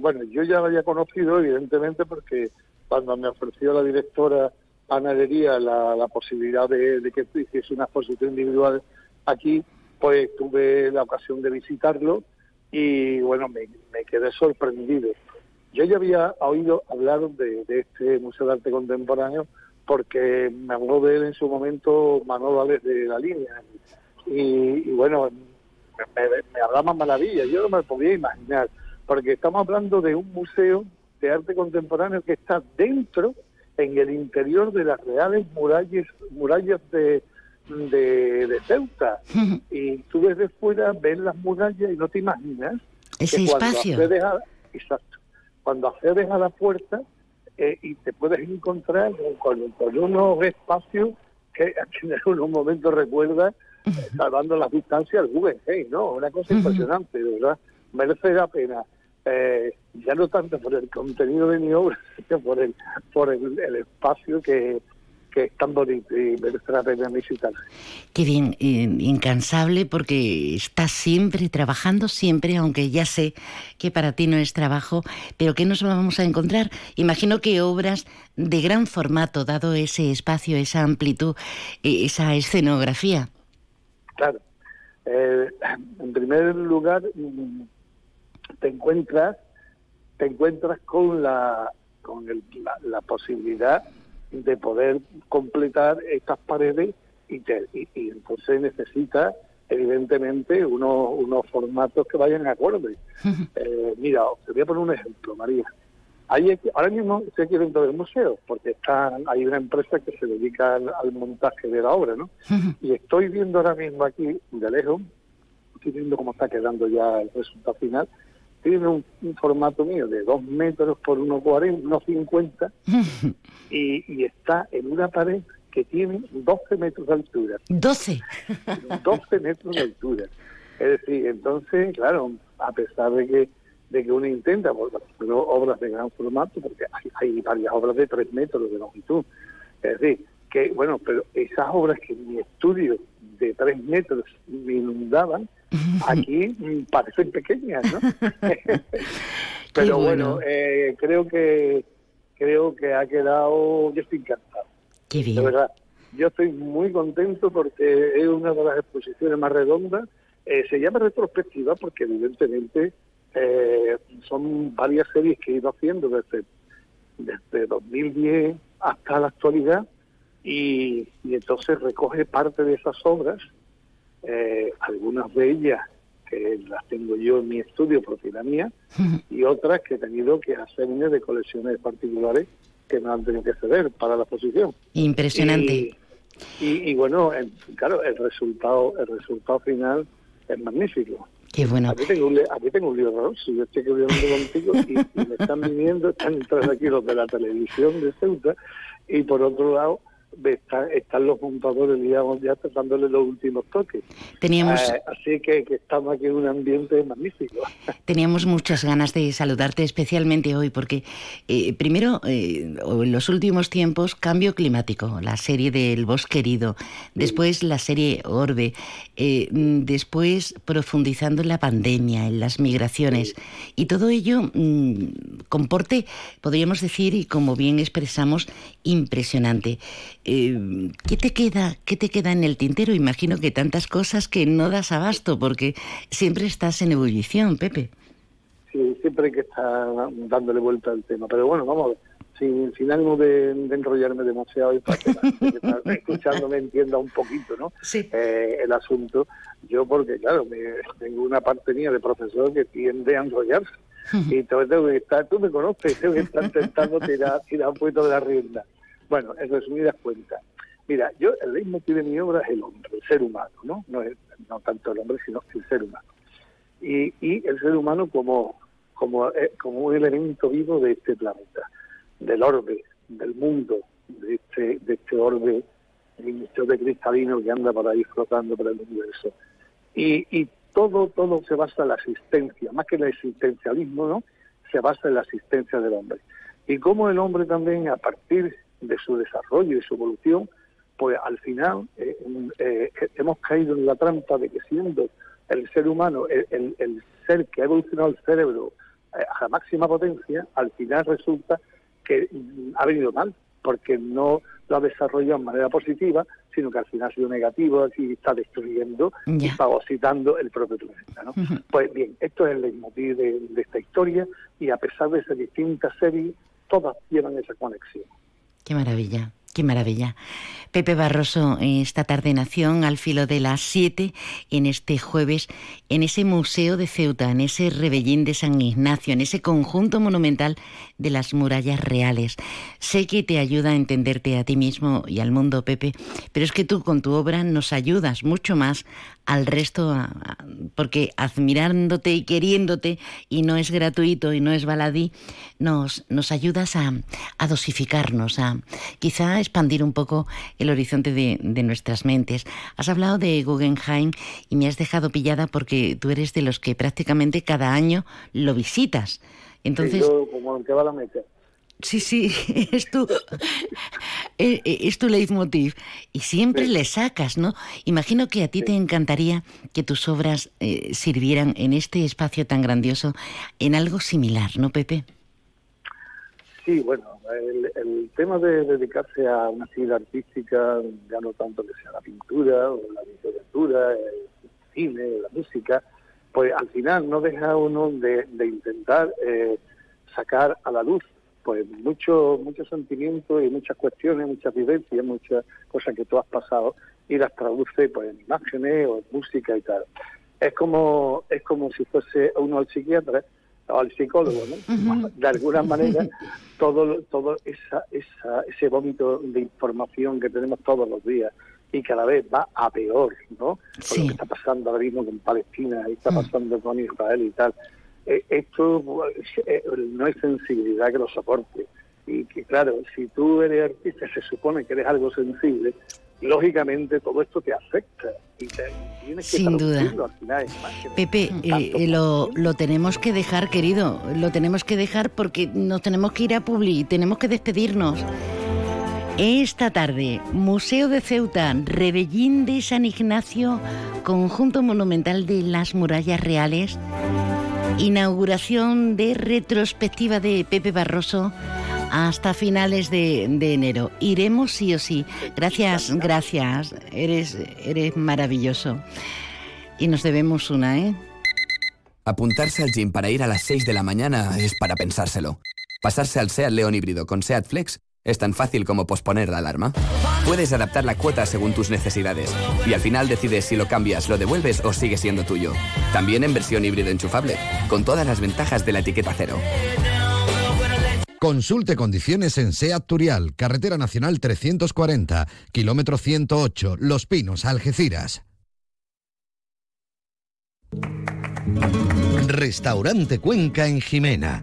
bueno, yo ya lo había conocido, evidentemente, porque cuando me ofreció la directora panadería la, la posibilidad de, que hiciese una exposición individual aquí, pues tuve la ocasión de visitarlo y bueno, me, quedé sorprendido. Yo ya había oído hablar de, este Museo de Arte Contemporáneo porque me habló de él en su momento Manolo de la línea y, bueno, me, me, hablaba maravillas, yo no me podía imaginar, porque estamos hablando de un museo de arte contemporáneo que está dentro en el interior de las reales murallas, murallas de, de, Ceuta. y tú desde fuera ves las murallas y no te imaginas ese que espacio. Cuando accedes a, exacto, cuando accedes a la puerta eh, y te puedes encontrar con, unos espacios que en algún momento recuerda salvando las distancias al Guggenheim, ¿no? Una cosa impresionante, de verdad. Merece la pena eh, ya no tanto por el contenido de mi obra, sino por el, por el, espacio que, que es tan bonito y merece la pena visitar. Qué bien, incansable porque estás siempre trabajando, siempre, aunque ya sé que para ti no es trabajo, pero ¿qué nos vamos a encontrar? Imagino que obras de gran formato, dado ese espacio, esa amplitud, e, esa escenografía. Claro. Eh, en primer lugar, te encuentras te encuentras con la con la, posibilidad de poder completar estas paredes y, y, entonces necesita evidentemente unos, unos formatos que vayan acorde. eh, mira, te voy a poner un ejemplo, María. Hay, ahora mismo estoy aquí dentro del museo, porque está, hay una empresa que se dedica al, montaje de la obra, ¿no? Y estoy viendo ahora mismo aquí, de lejos, estoy viendo cómo está quedando ya el resultado final, tiene un, formato mío de 2 metros por 1,40, 1,50 y, y está en una pared que tiene 12 metros de altura. 12. 12 metros de altura. Es decir, entonces, claro, a pesar de que de que uno intenta, por obras de gran formato, porque hay, hay, varias obras de 3 metros de longitud. Es decir, que, bueno, pero esas obras que mi estudio de 3 metros me inundaban, aquí parecen pequeñas, ¿no? Pero bueno, eh, creo que creo que ha quedado, yo estoy encantado. Qué bien. De verdad, yo estoy muy contento porque es una de las exposiciones más redondas. Eh, se llama retrospectiva porque evidentemente eh, son varias series que he ido haciendo desde, desde 2010 hasta la actualidad y, entonces recoge parte de esas obras, eh, algunas de ellas que las tengo yo en mi estudio, propiedad mía, y otras que he tenido que hacer de colecciones particulares que me han tenido que ceder para la exposición. Impresionante. Y, bueno, claro, el resultado, el resultado final es magnífico. Qué bueno. Aquí tengo un, aquí tengo un libro si yo estoy hablando contigo y, y, me están viniendo, están entrando aquí los de la televisión de Ceuta y por otro lado están, los montadores, digamos, ya tratándole los últimos toques. Teníamos... Eh, así que, estamos aquí en un ambiente magnífico. Teníamos muchas ganas de saludarte especialmente hoy porque, eh, primero, eh, en los últimos tiempos, cambio climático, la serie del bosque herido, después la serie Orbe, después profundizando en la pandemia, en las migraciones, y todo ello mm, comporte, podríamos decir, y como bien expresamos, impresionante. Eh, ¿qué te queda? ¿Qué te queda en el tintero? Imagino que tantas cosas que no das abasto porque siempre estás en ebullición, Pepe. Sí, siempre hay que estar dándole vuelta al tema. Pero bueno, vamos a ver. Sin, ánimo de, enrollarme demasiado y para que la escuchando me entienda un poquito ¿no? Eh, el asunto. Yo, porque claro, me, tengo una parte mía de profesor que tiende a enrollarse. y entonces tengo que estar, tú me conoces, tengo que estar intentando tirar, tirar un poquito de la rienda. Bueno, en resumidas cuentas. Mira, yo el leitmotiv de mi obra es el hombre, el ser humano, ¿no? No, es, no tanto el hombre, sino el ser humano. Y, y el ser humano como, como, eh, como un elemento vivo de este planeta, del orbe, del mundo, de este, de este orbe de cristalino que anda por ahí flotando por el universo. Y, y todo, todo se basa en la existencia, más que el existencialismo, ¿no? Se basa en la existencia del hombre. Y cómo el hombre también, a partir de su desarrollo y su evolución, pues al final eh, eh, hemos caído en la trampa de que siendo el ser humano el, ser que ha evolucionado el cerebro eh, a la máxima potencia, al final resulta que mm, ha venido mal, porque no lo ha desarrollado de manera positiva, sino que al final ha sido negativo y está destruyendo y fagocitando el propio planeta. ¿no? Pues bien, esto es el leitmotiv de, de esta historia y a pesar de esas distintas series, todas llevan esa conexión. Qué maravilla. Qué maravilla. Pepe Barroso, esta tarde Nación, al filo de las 7, en este jueves, en ese Museo de Ceuta, en ese Rebellín de San Ignacio, en ese conjunto monumental de las murallas reales. Sé que te ayuda a entenderte a ti mismo y al mundo, Pepe, pero es que tú con tu obra nos ayudas mucho más al resto, porque admirándote y queriéndote, y no es gratuito y no es baladí, nos, nos ayudas a, a dosificarnos, a quizá expandir un poco el horizonte de, nuestras mentes. Has hablado de Guggenheim y me has dejado pillada porque tú eres de los que prácticamente cada año lo visitas. Entonces, como que va la Sí, sí, es tu, eh, eh, es tu leitmotiv. Y siempre le sacas, ¿no? Imagino que a ti te encantaría que tus obras eh, sirvieran en este espacio tan grandioso en algo similar, ¿no, Pepe? Sí, bueno, el, tema de dedicarse a una actividad artística, ya no tanto que sea la pintura o la literatura, el cine, la música, pues al final no deja uno de, intentar eh, sacar a la luz pues muchos muchos sentimientos y muchas cuestiones, muchas vivencias, muchas cosas que tú has pasado y las traduce pues en imágenes o en música y tal. Es como es como si fuese uno al psiquiatra al psicólogo, ¿no? De alguna manera, todo, todo esa, esa, ese vómito de información que tenemos todos los días y cada vez va a peor, ¿no? Lo que está pasando ahora mismo con Palestina y está mm. pasando con Israel y tal. Eh, esto eh, no hay sensibilidad que lo soporte. Y que, claro, si tú eres artista, se supone que eres algo sensible, lógicamente todo esto te afecta. Y Sin duda. Pepe, eh, lo, lo, tenemos que dejar, querido, lo tenemos que dejar porque nos tenemos que ir a Publi, tenemos que despedirnos. Esta tarde, Museo de Ceuta, Rebellín de San Ignacio, Conjunto Monumental de las Murallas Reales, inauguración de retrospectiva de Pepe Barroso hasta finales de, enero. Iremos sí o sí. Gracias, gracias. Eres, eres maravilloso. Y nos debemos una, ¿eh? Apuntarse al gym para ir a las 6 de la mañana es para pensárselo. Pasarse al SEAT León híbrido con SEAT Flex Es tan fácil como posponer la alarma. Puedes adaptar la cuota según tus necesidades y al final decides si lo cambias, lo devuelves o sigue siendo tuyo. También en versión híbrido enchufable, con todas las ventajas de la etiqueta cero. Consulte condiciones en SEAT Turial, Carretera Nacional 340, kilómetro 108, Los Pinos, Algeciras. Restaurante Cuenca en Jimena,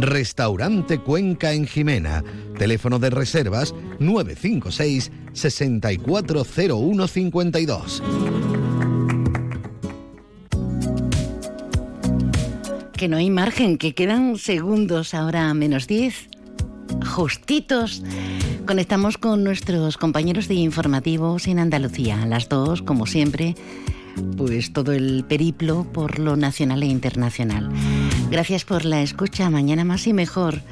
Restaurante Cuenca en Jimena. Teléfono de reservas 956 640152. Que no hay margen, que quedan segundos ahora menos 10. Justitos. Conectamos con nuestros compañeros de informativos en Andalucía. A las dos, como siempre, pues todo el periplo por lo nacional e internacional. Gracias por la escucha, mañana más y mejor.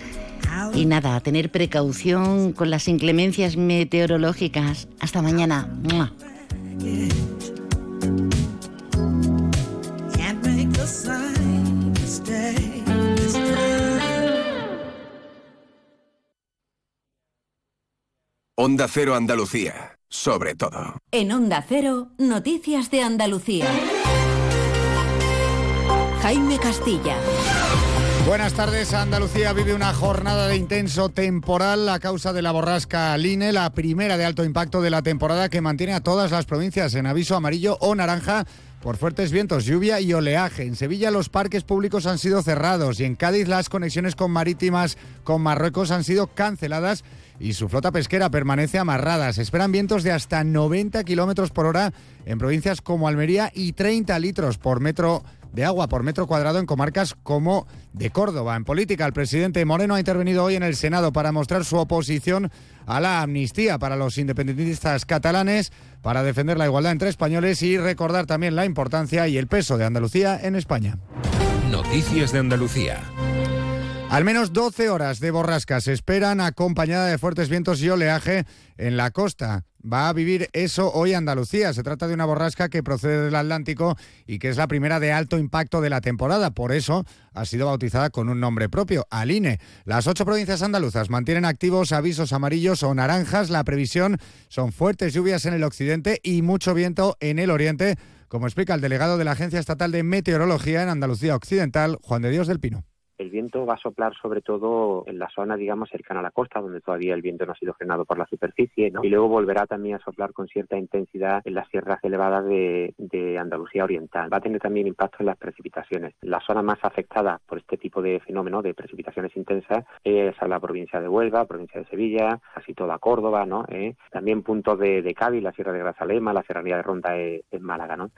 Y nada, a tener precaución con las inclemencias meteorológicas. Hasta mañana. Onda Cero Andalucía, sobre todo. En Onda Cero, Noticias de Andalucía. Jaime Castilla. Buenas tardes. Andalucía vive una jornada de intenso temporal a causa de la borrasca Line, la primera de alto impacto de la temporada que mantiene a todas las provincias en aviso amarillo o naranja por fuertes vientos, lluvia y oleaje. En Sevilla los parques públicos han sido cerrados y en Cádiz las conexiones con marítimas con Marruecos han sido canceladas y su flota pesquera permanece amarrada. Se esperan vientos de hasta 90 kilómetros por hora en provincias como Almería y 30 litros por metro de agua por metro cuadrado en comarcas como de Córdoba. En política, el presidente Moreno ha intervenido hoy en el Senado para mostrar su oposición a la amnistía para los independentistas catalanes, para defender la igualdad entre españoles y recordar también la importancia y el peso de Andalucía en España. Noticias de Andalucía. Al menos 12 horas de borrasca se esperan acompañada de fuertes vientos y oleaje en la costa. Va a vivir eso hoy Andalucía. Se trata de una borrasca que procede del Atlántico y que es la primera de alto impacto de la temporada. Por eso ha sido bautizada con un nombre propio, Aline. Las ocho provincias andaluzas mantienen activos avisos amarillos o naranjas. La previsión son fuertes lluvias en el occidente y mucho viento en el oriente, como explica el delegado de la Agencia Estatal de Meteorología en Andalucía Occidental, Juan de Dios del Pino. El viento va a soplar sobre todo en la zona, digamos, cercana a la costa, donde todavía el viento no ha sido frenado por la superficie, ¿no? y luego volverá también a soplar con cierta intensidad en las sierras elevadas de, Andalucía Oriental. Va a tener también impacto en las precipitaciones. La zona más afectada por este tipo de fenómeno de precipitaciones intensas es la provincia de Huelva, provincia de Sevilla, casi toda Córdoba, ¿no? ¿Eh? También puntos de, de, Cádiz, la Sierra de Grazalema, la Serranía de Ronda en Málaga, ¿no?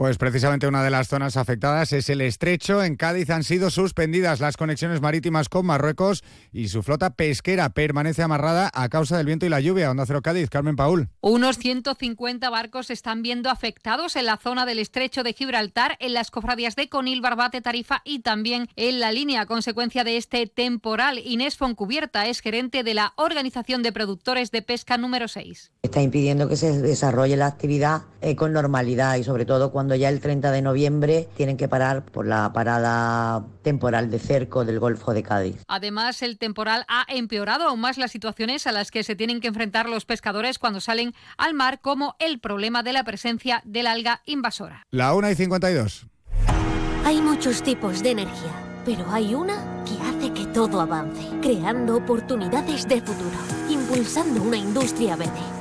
Pues precisamente una de las zonas afectadas es el estrecho. En Cádiz han sido suspendidas las conexiones marítimas con Marruecos y su flota pesquera permanece amarrada a causa del viento y la lluvia. Onda Cero Cádiz, Carmen Paul. Unos 150 barcos están viendo afectados en la zona del estrecho de Gibraltar, en las cofradías de Conil, Barbate, Tarifa y también en la línea a consecuencia de este temporal. Inés Foncubierta es gerente de la Organización de Productores de Pesca número 6. Está impidiendo que se desarrolle la actividad eh, con normalidad y sobre todo cuando ya el 30 de noviembre tienen que parar por la parada temporal de cerco del Golfo de Cádiz. Además, el temporal ha empeorado aún más las situaciones a las que se tienen que enfrentar los pescadores cuando salen al mar, como el problema de la presencia del alga invasora. La 1 y 52. Hay muchos tipos de energía pero hay una que hace que todo avance, creando oportunidades de futuro, impulsando una industria verde,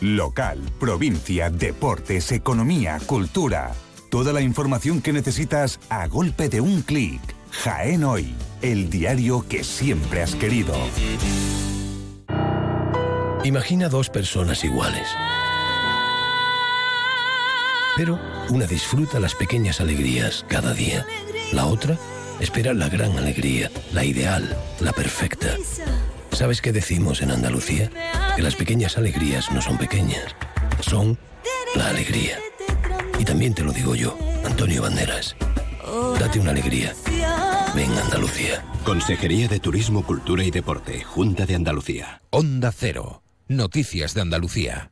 Local, provincia, deportes, economía, cultura. Toda la información que necesitas a golpe de un clic. Jaén Hoy, el diario que siempre has querido. Imagina dos personas iguales. Pero una disfruta las pequeñas alegrías cada día. La otra espera la gran alegría, la ideal, la perfecta. ¿Sabes qué decimos en Andalucía? Que las pequeñas alegrías no son pequeñas, son la alegría. Y también te lo digo yo, Antonio Banderas. Date una alegría. Ven Andalucía. Consejería de Turismo, Cultura y Deporte, Junta de Andalucía. Onda Cero. Noticias de Andalucía.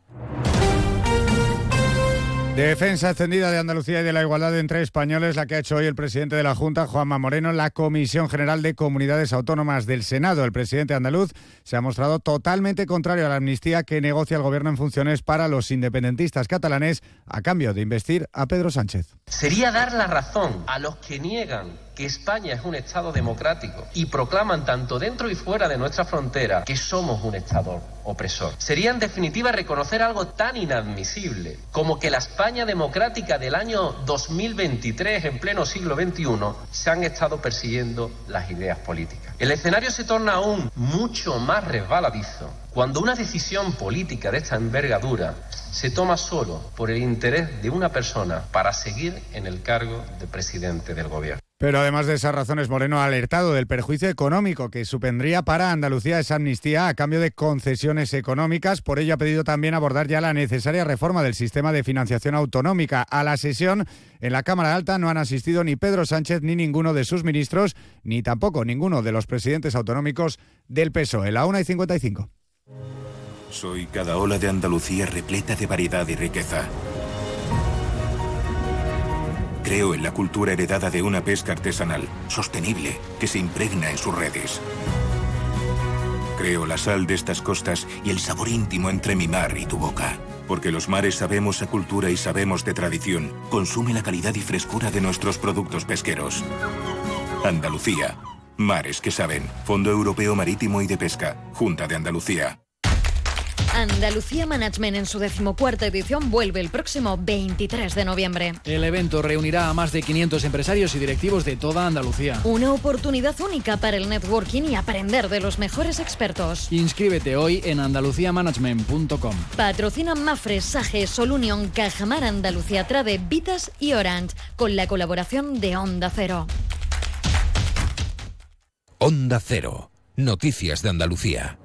Defensa extendida de Andalucía y de la igualdad entre españoles, la que ha hecho hoy el presidente de la Junta, Juanma Moreno, en la Comisión General de Comunidades Autónomas del Senado. El presidente andaluz se ha mostrado totalmente contrario a la amnistía que negocia el gobierno en funciones para los independentistas catalanes a cambio de investir a Pedro Sánchez. Sería dar la razón a los que niegan que España es un Estado democrático y proclaman tanto dentro y fuera de nuestra frontera que somos un Estado opresor. Sería en definitiva reconocer algo tan inadmisible como que la España democrática del año 2023, en pleno siglo XXI, se han estado persiguiendo las ideas políticas. El escenario se torna aún mucho más resbaladizo cuando una decisión política de esta envergadura se toma solo por el interés de una persona para seguir en el cargo de presidente del gobierno. Pero además de esas razones, Moreno ha alertado del perjuicio económico que supondría para Andalucía esa amnistía a cambio de concesiones económicas. Por ello ha pedido también abordar ya la necesaria reforma del sistema de financiación autonómica. A la sesión en la Cámara Alta no han asistido ni Pedro Sánchez ni ninguno de sus ministros, ni tampoco ninguno de los presidentes autonómicos del PSOE. La 1 y 55. Soy cada ola de Andalucía repleta de variedad y riqueza. Creo en la cultura heredada de una pesca artesanal, sostenible, que se impregna en sus redes. Creo la sal de estas costas y el sabor íntimo entre mi mar y tu boca. Porque los mares sabemos a cultura y sabemos de tradición. Consume la calidad y frescura de nuestros productos pesqueros. Andalucía. Mares que saben. Fondo Europeo Marítimo y de Pesca. Junta de Andalucía. Andalucía Management en su decimocuarta edición vuelve el próximo 23 de noviembre. El evento reunirá a más de 500 empresarios y directivos de toda Andalucía. Una oportunidad única para el networking y aprender de los mejores expertos. Inscríbete hoy en andaluciamanagement.com. Patrocinan Mafre, Sage, Solunion, Cajamar, Andalucía Trade, Vitas y Orange, con la colaboración de Onda Cero. Onda Cero. Noticias de Andalucía.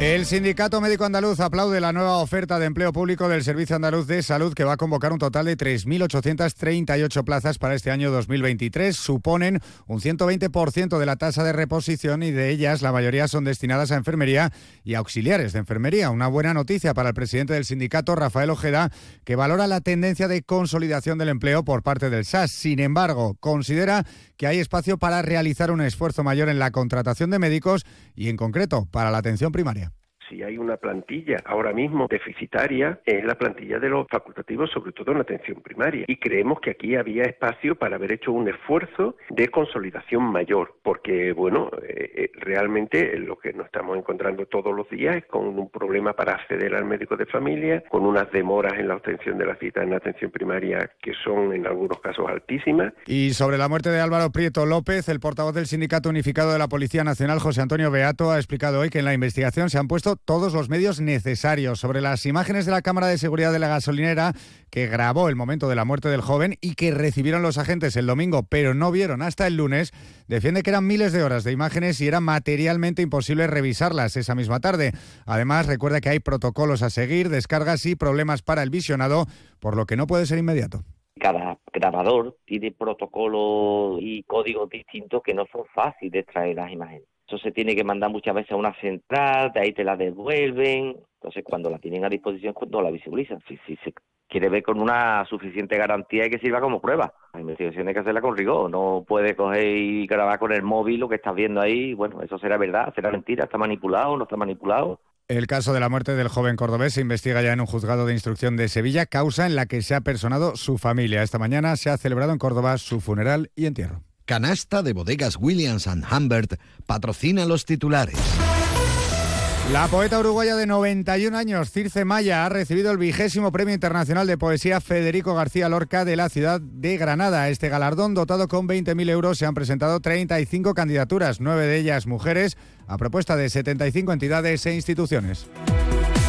El Sindicato Médico Andaluz aplaude la nueva oferta de empleo público del Servicio Andaluz de Salud que va a convocar un total de 3.838 plazas para este año 2023. Suponen un 120% de la tasa de reposición y de ellas la mayoría son destinadas a enfermería y auxiliares de enfermería. Una buena noticia para el presidente del sindicato, Rafael Ojeda, que valora la tendencia de consolidación del empleo por parte del SAS. Sin embargo, considera que hay espacio para realizar un esfuerzo mayor en la contratación de médicos y en concreto para la atención primaria si hay una plantilla ahora mismo deficitaria, es la plantilla de los facultativos, sobre todo en la atención primaria. Y creemos que aquí había espacio para haber hecho un esfuerzo de consolidación mayor, porque, bueno, eh, eh, realmente lo que nos estamos encontrando todos los días es con un problema para acceder al médico de familia, con unas demoras en la obtención de la cita en la atención primaria que son en algunos casos altísimas. Y sobre la muerte de Álvaro Prieto López, el portavoz del Sindicato Unificado de la Policía Nacional, José Antonio Beato, ha explicado hoy que en la investigación se han puesto todos los medios necesarios. Sobre las imágenes de la cámara de seguridad de la gasolinera que grabó el momento de la muerte del joven y que recibieron los agentes el domingo, pero no vieron hasta el lunes, defiende que eran miles de horas de imágenes y era materialmente imposible revisarlas esa misma tarde. Además, recuerda que hay protocolos a seguir, descargas y problemas para el visionado, por lo que no puede ser inmediato cada grabador tiene protocolos y códigos distintos que no son fáciles de extraer las imágenes. Eso se tiene que mandar muchas veces a una central, de ahí te la devuelven. Entonces, cuando la tienen a disposición, cuando la visibilizan. Si, si se quiere ver con una suficiente garantía y que sirva como prueba. La investigación hay que hacerla con rigor. No puedes coger y grabar con el móvil lo que estás viendo ahí. Bueno, eso será verdad, será mentira, está manipulado, no está manipulado. El caso de la muerte del joven cordobés se investiga ya en un juzgado de instrucción de Sevilla, causa en la que se ha personado su familia. Esta mañana se ha celebrado en Córdoba su funeral y entierro. Canasta de bodegas Williams ⁇ Humbert patrocina los titulares. La poeta uruguaya de 91 años, Circe Maya, ha recibido el vigésimo Premio Internacional de Poesía Federico García Lorca de la ciudad de Granada. Este galardón, dotado con 20.000 euros, se han presentado 35 candidaturas, nueve de ellas mujeres, a propuesta de 75 entidades e instituciones.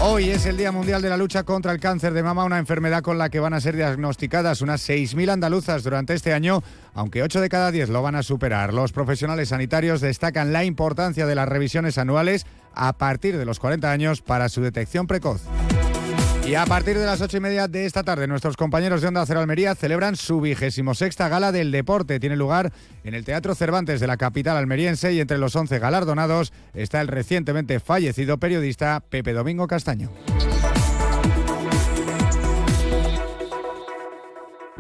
Hoy es el Día Mundial de la Lucha contra el Cáncer de Mama, una enfermedad con la que van a ser diagnosticadas unas 6.000 andaluzas durante este año, aunque 8 de cada 10 lo van a superar. Los profesionales sanitarios destacan la importancia de las revisiones anuales a partir de los 40 años para su detección precoz. Y a partir de las ocho y media de esta tarde, nuestros compañeros de Onda Cero Almería celebran su vigésimo sexta gala del deporte. Tiene lugar en el Teatro Cervantes de la capital almeriense y entre los 11 galardonados está el recientemente fallecido periodista Pepe Domingo Castaño.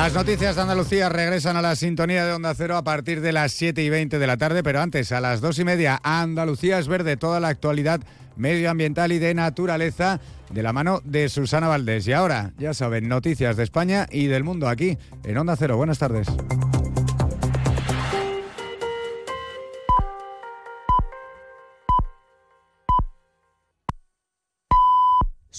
Las noticias de Andalucía regresan a la sintonía de Onda Cero a partir de las 7 y 20 de la tarde, pero antes, a las 2 y media, Andalucía es verde, toda la actualidad medioambiental y de naturaleza de la mano de Susana Valdés. Y ahora, ya saben, noticias de España y del mundo aquí en Onda Cero. Buenas tardes.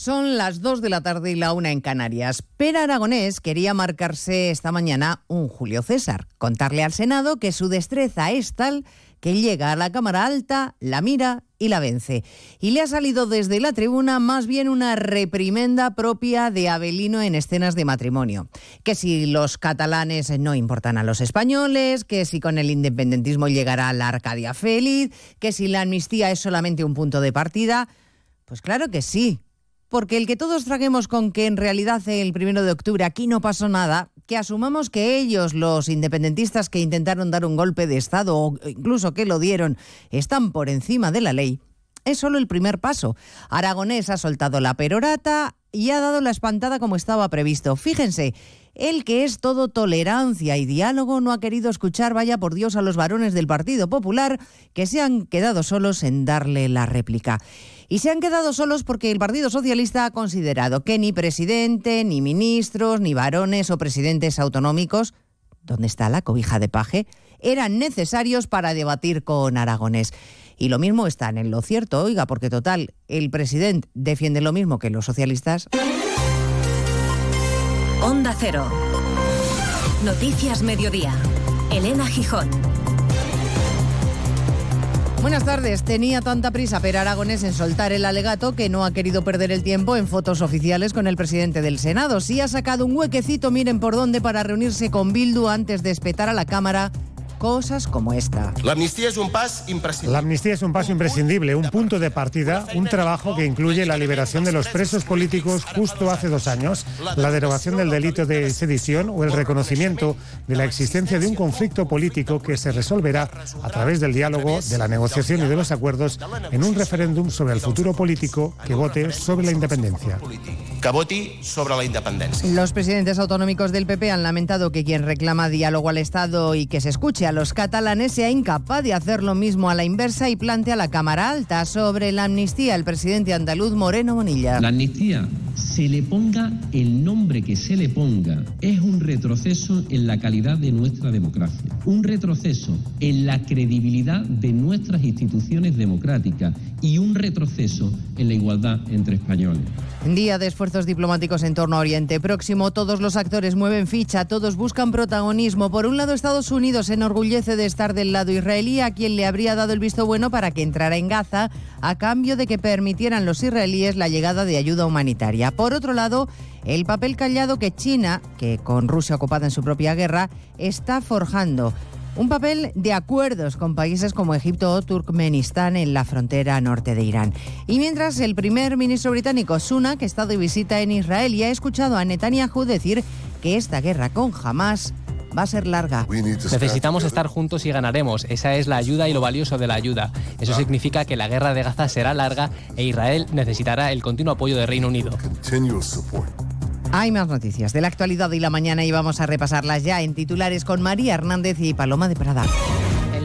Son las 2 de la tarde y la una en Canarias. Pera Aragonés quería marcarse esta mañana un Julio César, contarle al Senado que su destreza es tal que llega a la Cámara Alta, la mira y la vence. Y le ha salido desde la tribuna más bien una reprimenda propia de Abelino en escenas de matrimonio. Que si los catalanes no importan a los españoles, que si con el independentismo llegará la Arcadia feliz, que si la amnistía es solamente un punto de partida. Pues claro que sí, porque el que todos traguemos con que en realidad el primero de octubre aquí no pasó nada, que asumamos que ellos, los independentistas que intentaron dar un golpe de Estado o incluso que lo dieron, están por encima de la ley, es solo el primer paso. Aragonés ha soltado la perorata y ha dado la espantada como estaba previsto. Fíjense, el que es todo tolerancia y diálogo no ha querido escuchar, vaya por Dios, a los varones del Partido Popular que se han quedado solos en darle la réplica. Y se han quedado solos porque el Partido Socialista ha considerado que ni presidente, ni ministros, ni varones o presidentes autonómicos, ¿dónde está la cobija de paje?, eran necesarios para debatir con Aragonés. Y lo mismo están en lo cierto, oiga, porque total, el presidente defiende lo mismo que los socialistas. Onda Cero. Noticias Mediodía. Elena Gijón. Buenas tardes. Tenía tanta prisa Per Aragonés en soltar el alegato que no ha querido perder el tiempo en fotos oficiales con el presidente del Senado. Sí ha sacado un huequecito, miren por dónde, para reunirse con Bildu antes de espetar a la Cámara cosas como esta. La amnistía es un paso imprescindible. La amnistía es un paso imprescindible, un punto de partida, un trabajo que incluye la liberación de los presos políticos justo hace dos años, la derogación del delito de sedición o el reconocimiento de la existencia de un conflicto político que se resolverá a través del diálogo, de la negociación y de los acuerdos en un referéndum sobre el futuro político que vote sobre la independencia. Que voti sobre la independencia. Los presidentes autonómicos del PP han lamentado que quien reclama diálogo al Estado y que se escuche a los catalanes sea incapaz de hacer lo mismo a la inversa y plantea la Cámara Alta sobre la amnistía el presidente andaluz Moreno Bonilla. La amnistía, se le ponga el nombre que se le ponga, es un retroceso en la calidad de nuestra democracia, un retroceso en la credibilidad de nuestras instituciones democráticas y un retroceso en la igualdad entre españoles. Día de esfuerzos diplomáticos en torno a Oriente Próximo. Todos los actores mueven ficha, todos buscan protagonismo. Por un lado, Estados Unidos se enorgullece de estar del lado israelí, a quien le habría dado el visto bueno para que entrara en Gaza, a cambio de que permitieran los israelíes la llegada de ayuda humanitaria. Por otro lado, el papel callado que China, que con Rusia ocupada en su propia guerra, está forjando. Un papel de acuerdos con países como Egipto o Turkmenistán en la frontera norte de Irán. Y mientras el primer ministro británico Sunak ha estado de visita en Israel y ha escuchado a Netanyahu decir que esta guerra con Hamas va a ser larga. Necesitamos estar juntos y ganaremos. Esa es la ayuda y lo valioso de la ayuda. Eso significa que la guerra de Gaza será larga e Israel necesitará el continuo apoyo del Reino Unido. Hay más noticias de la actualidad y la mañana y vamos a repasarlas ya en titulares con María Hernández y Paloma de Prada.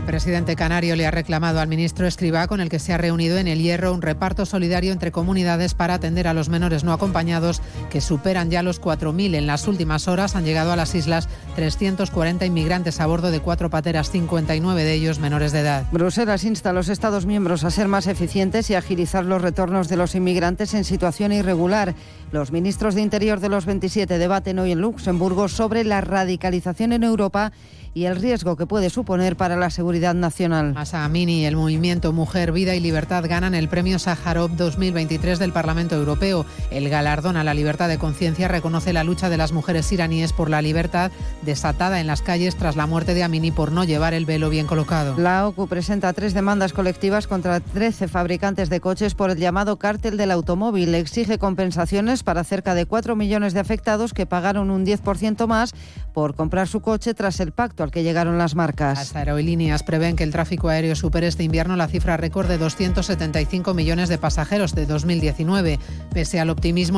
El presidente canario le ha reclamado al ministro Escribá, con el que se ha reunido en el Hierro, un reparto solidario entre comunidades para atender a los menores no acompañados, que superan ya los 4.000. En las últimas horas han llegado a las islas 340 inmigrantes a bordo de cuatro pateras, 59 de ellos menores de edad. Bruselas insta a los Estados miembros a ser más eficientes y agilizar los retornos de los inmigrantes en situación irregular. Los ministros de Interior de los 27 debaten hoy en Luxemburgo sobre la radicalización en Europa y el riesgo que puede suponer para la seguridad nacional. Masa Amini y el movimiento Mujer, Vida y Libertad ganan el premio Sájarov 2023 del Parlamento Europeo. El galardón a la libertad de conciencia reconoce la lucha de las mujeres iraníes por la libertad desatada en las calles tras la muerte de Amini por no llevar el velo bien colocado. La OCU presenta tres demandas colectivas contra 13 fabricantes de coches por el llamado cártel del automóvil. Exige compensaciones para cerca de 4 millones de afectados que pagaron un 10% más por comprar su coche tras el pacto al que llegaron las marcas. Las aerolíneas prevén que el tráfico aéreo supere este invierno la cifra récord de 275 millones de pasajeros de 2019. Pese al optimismo,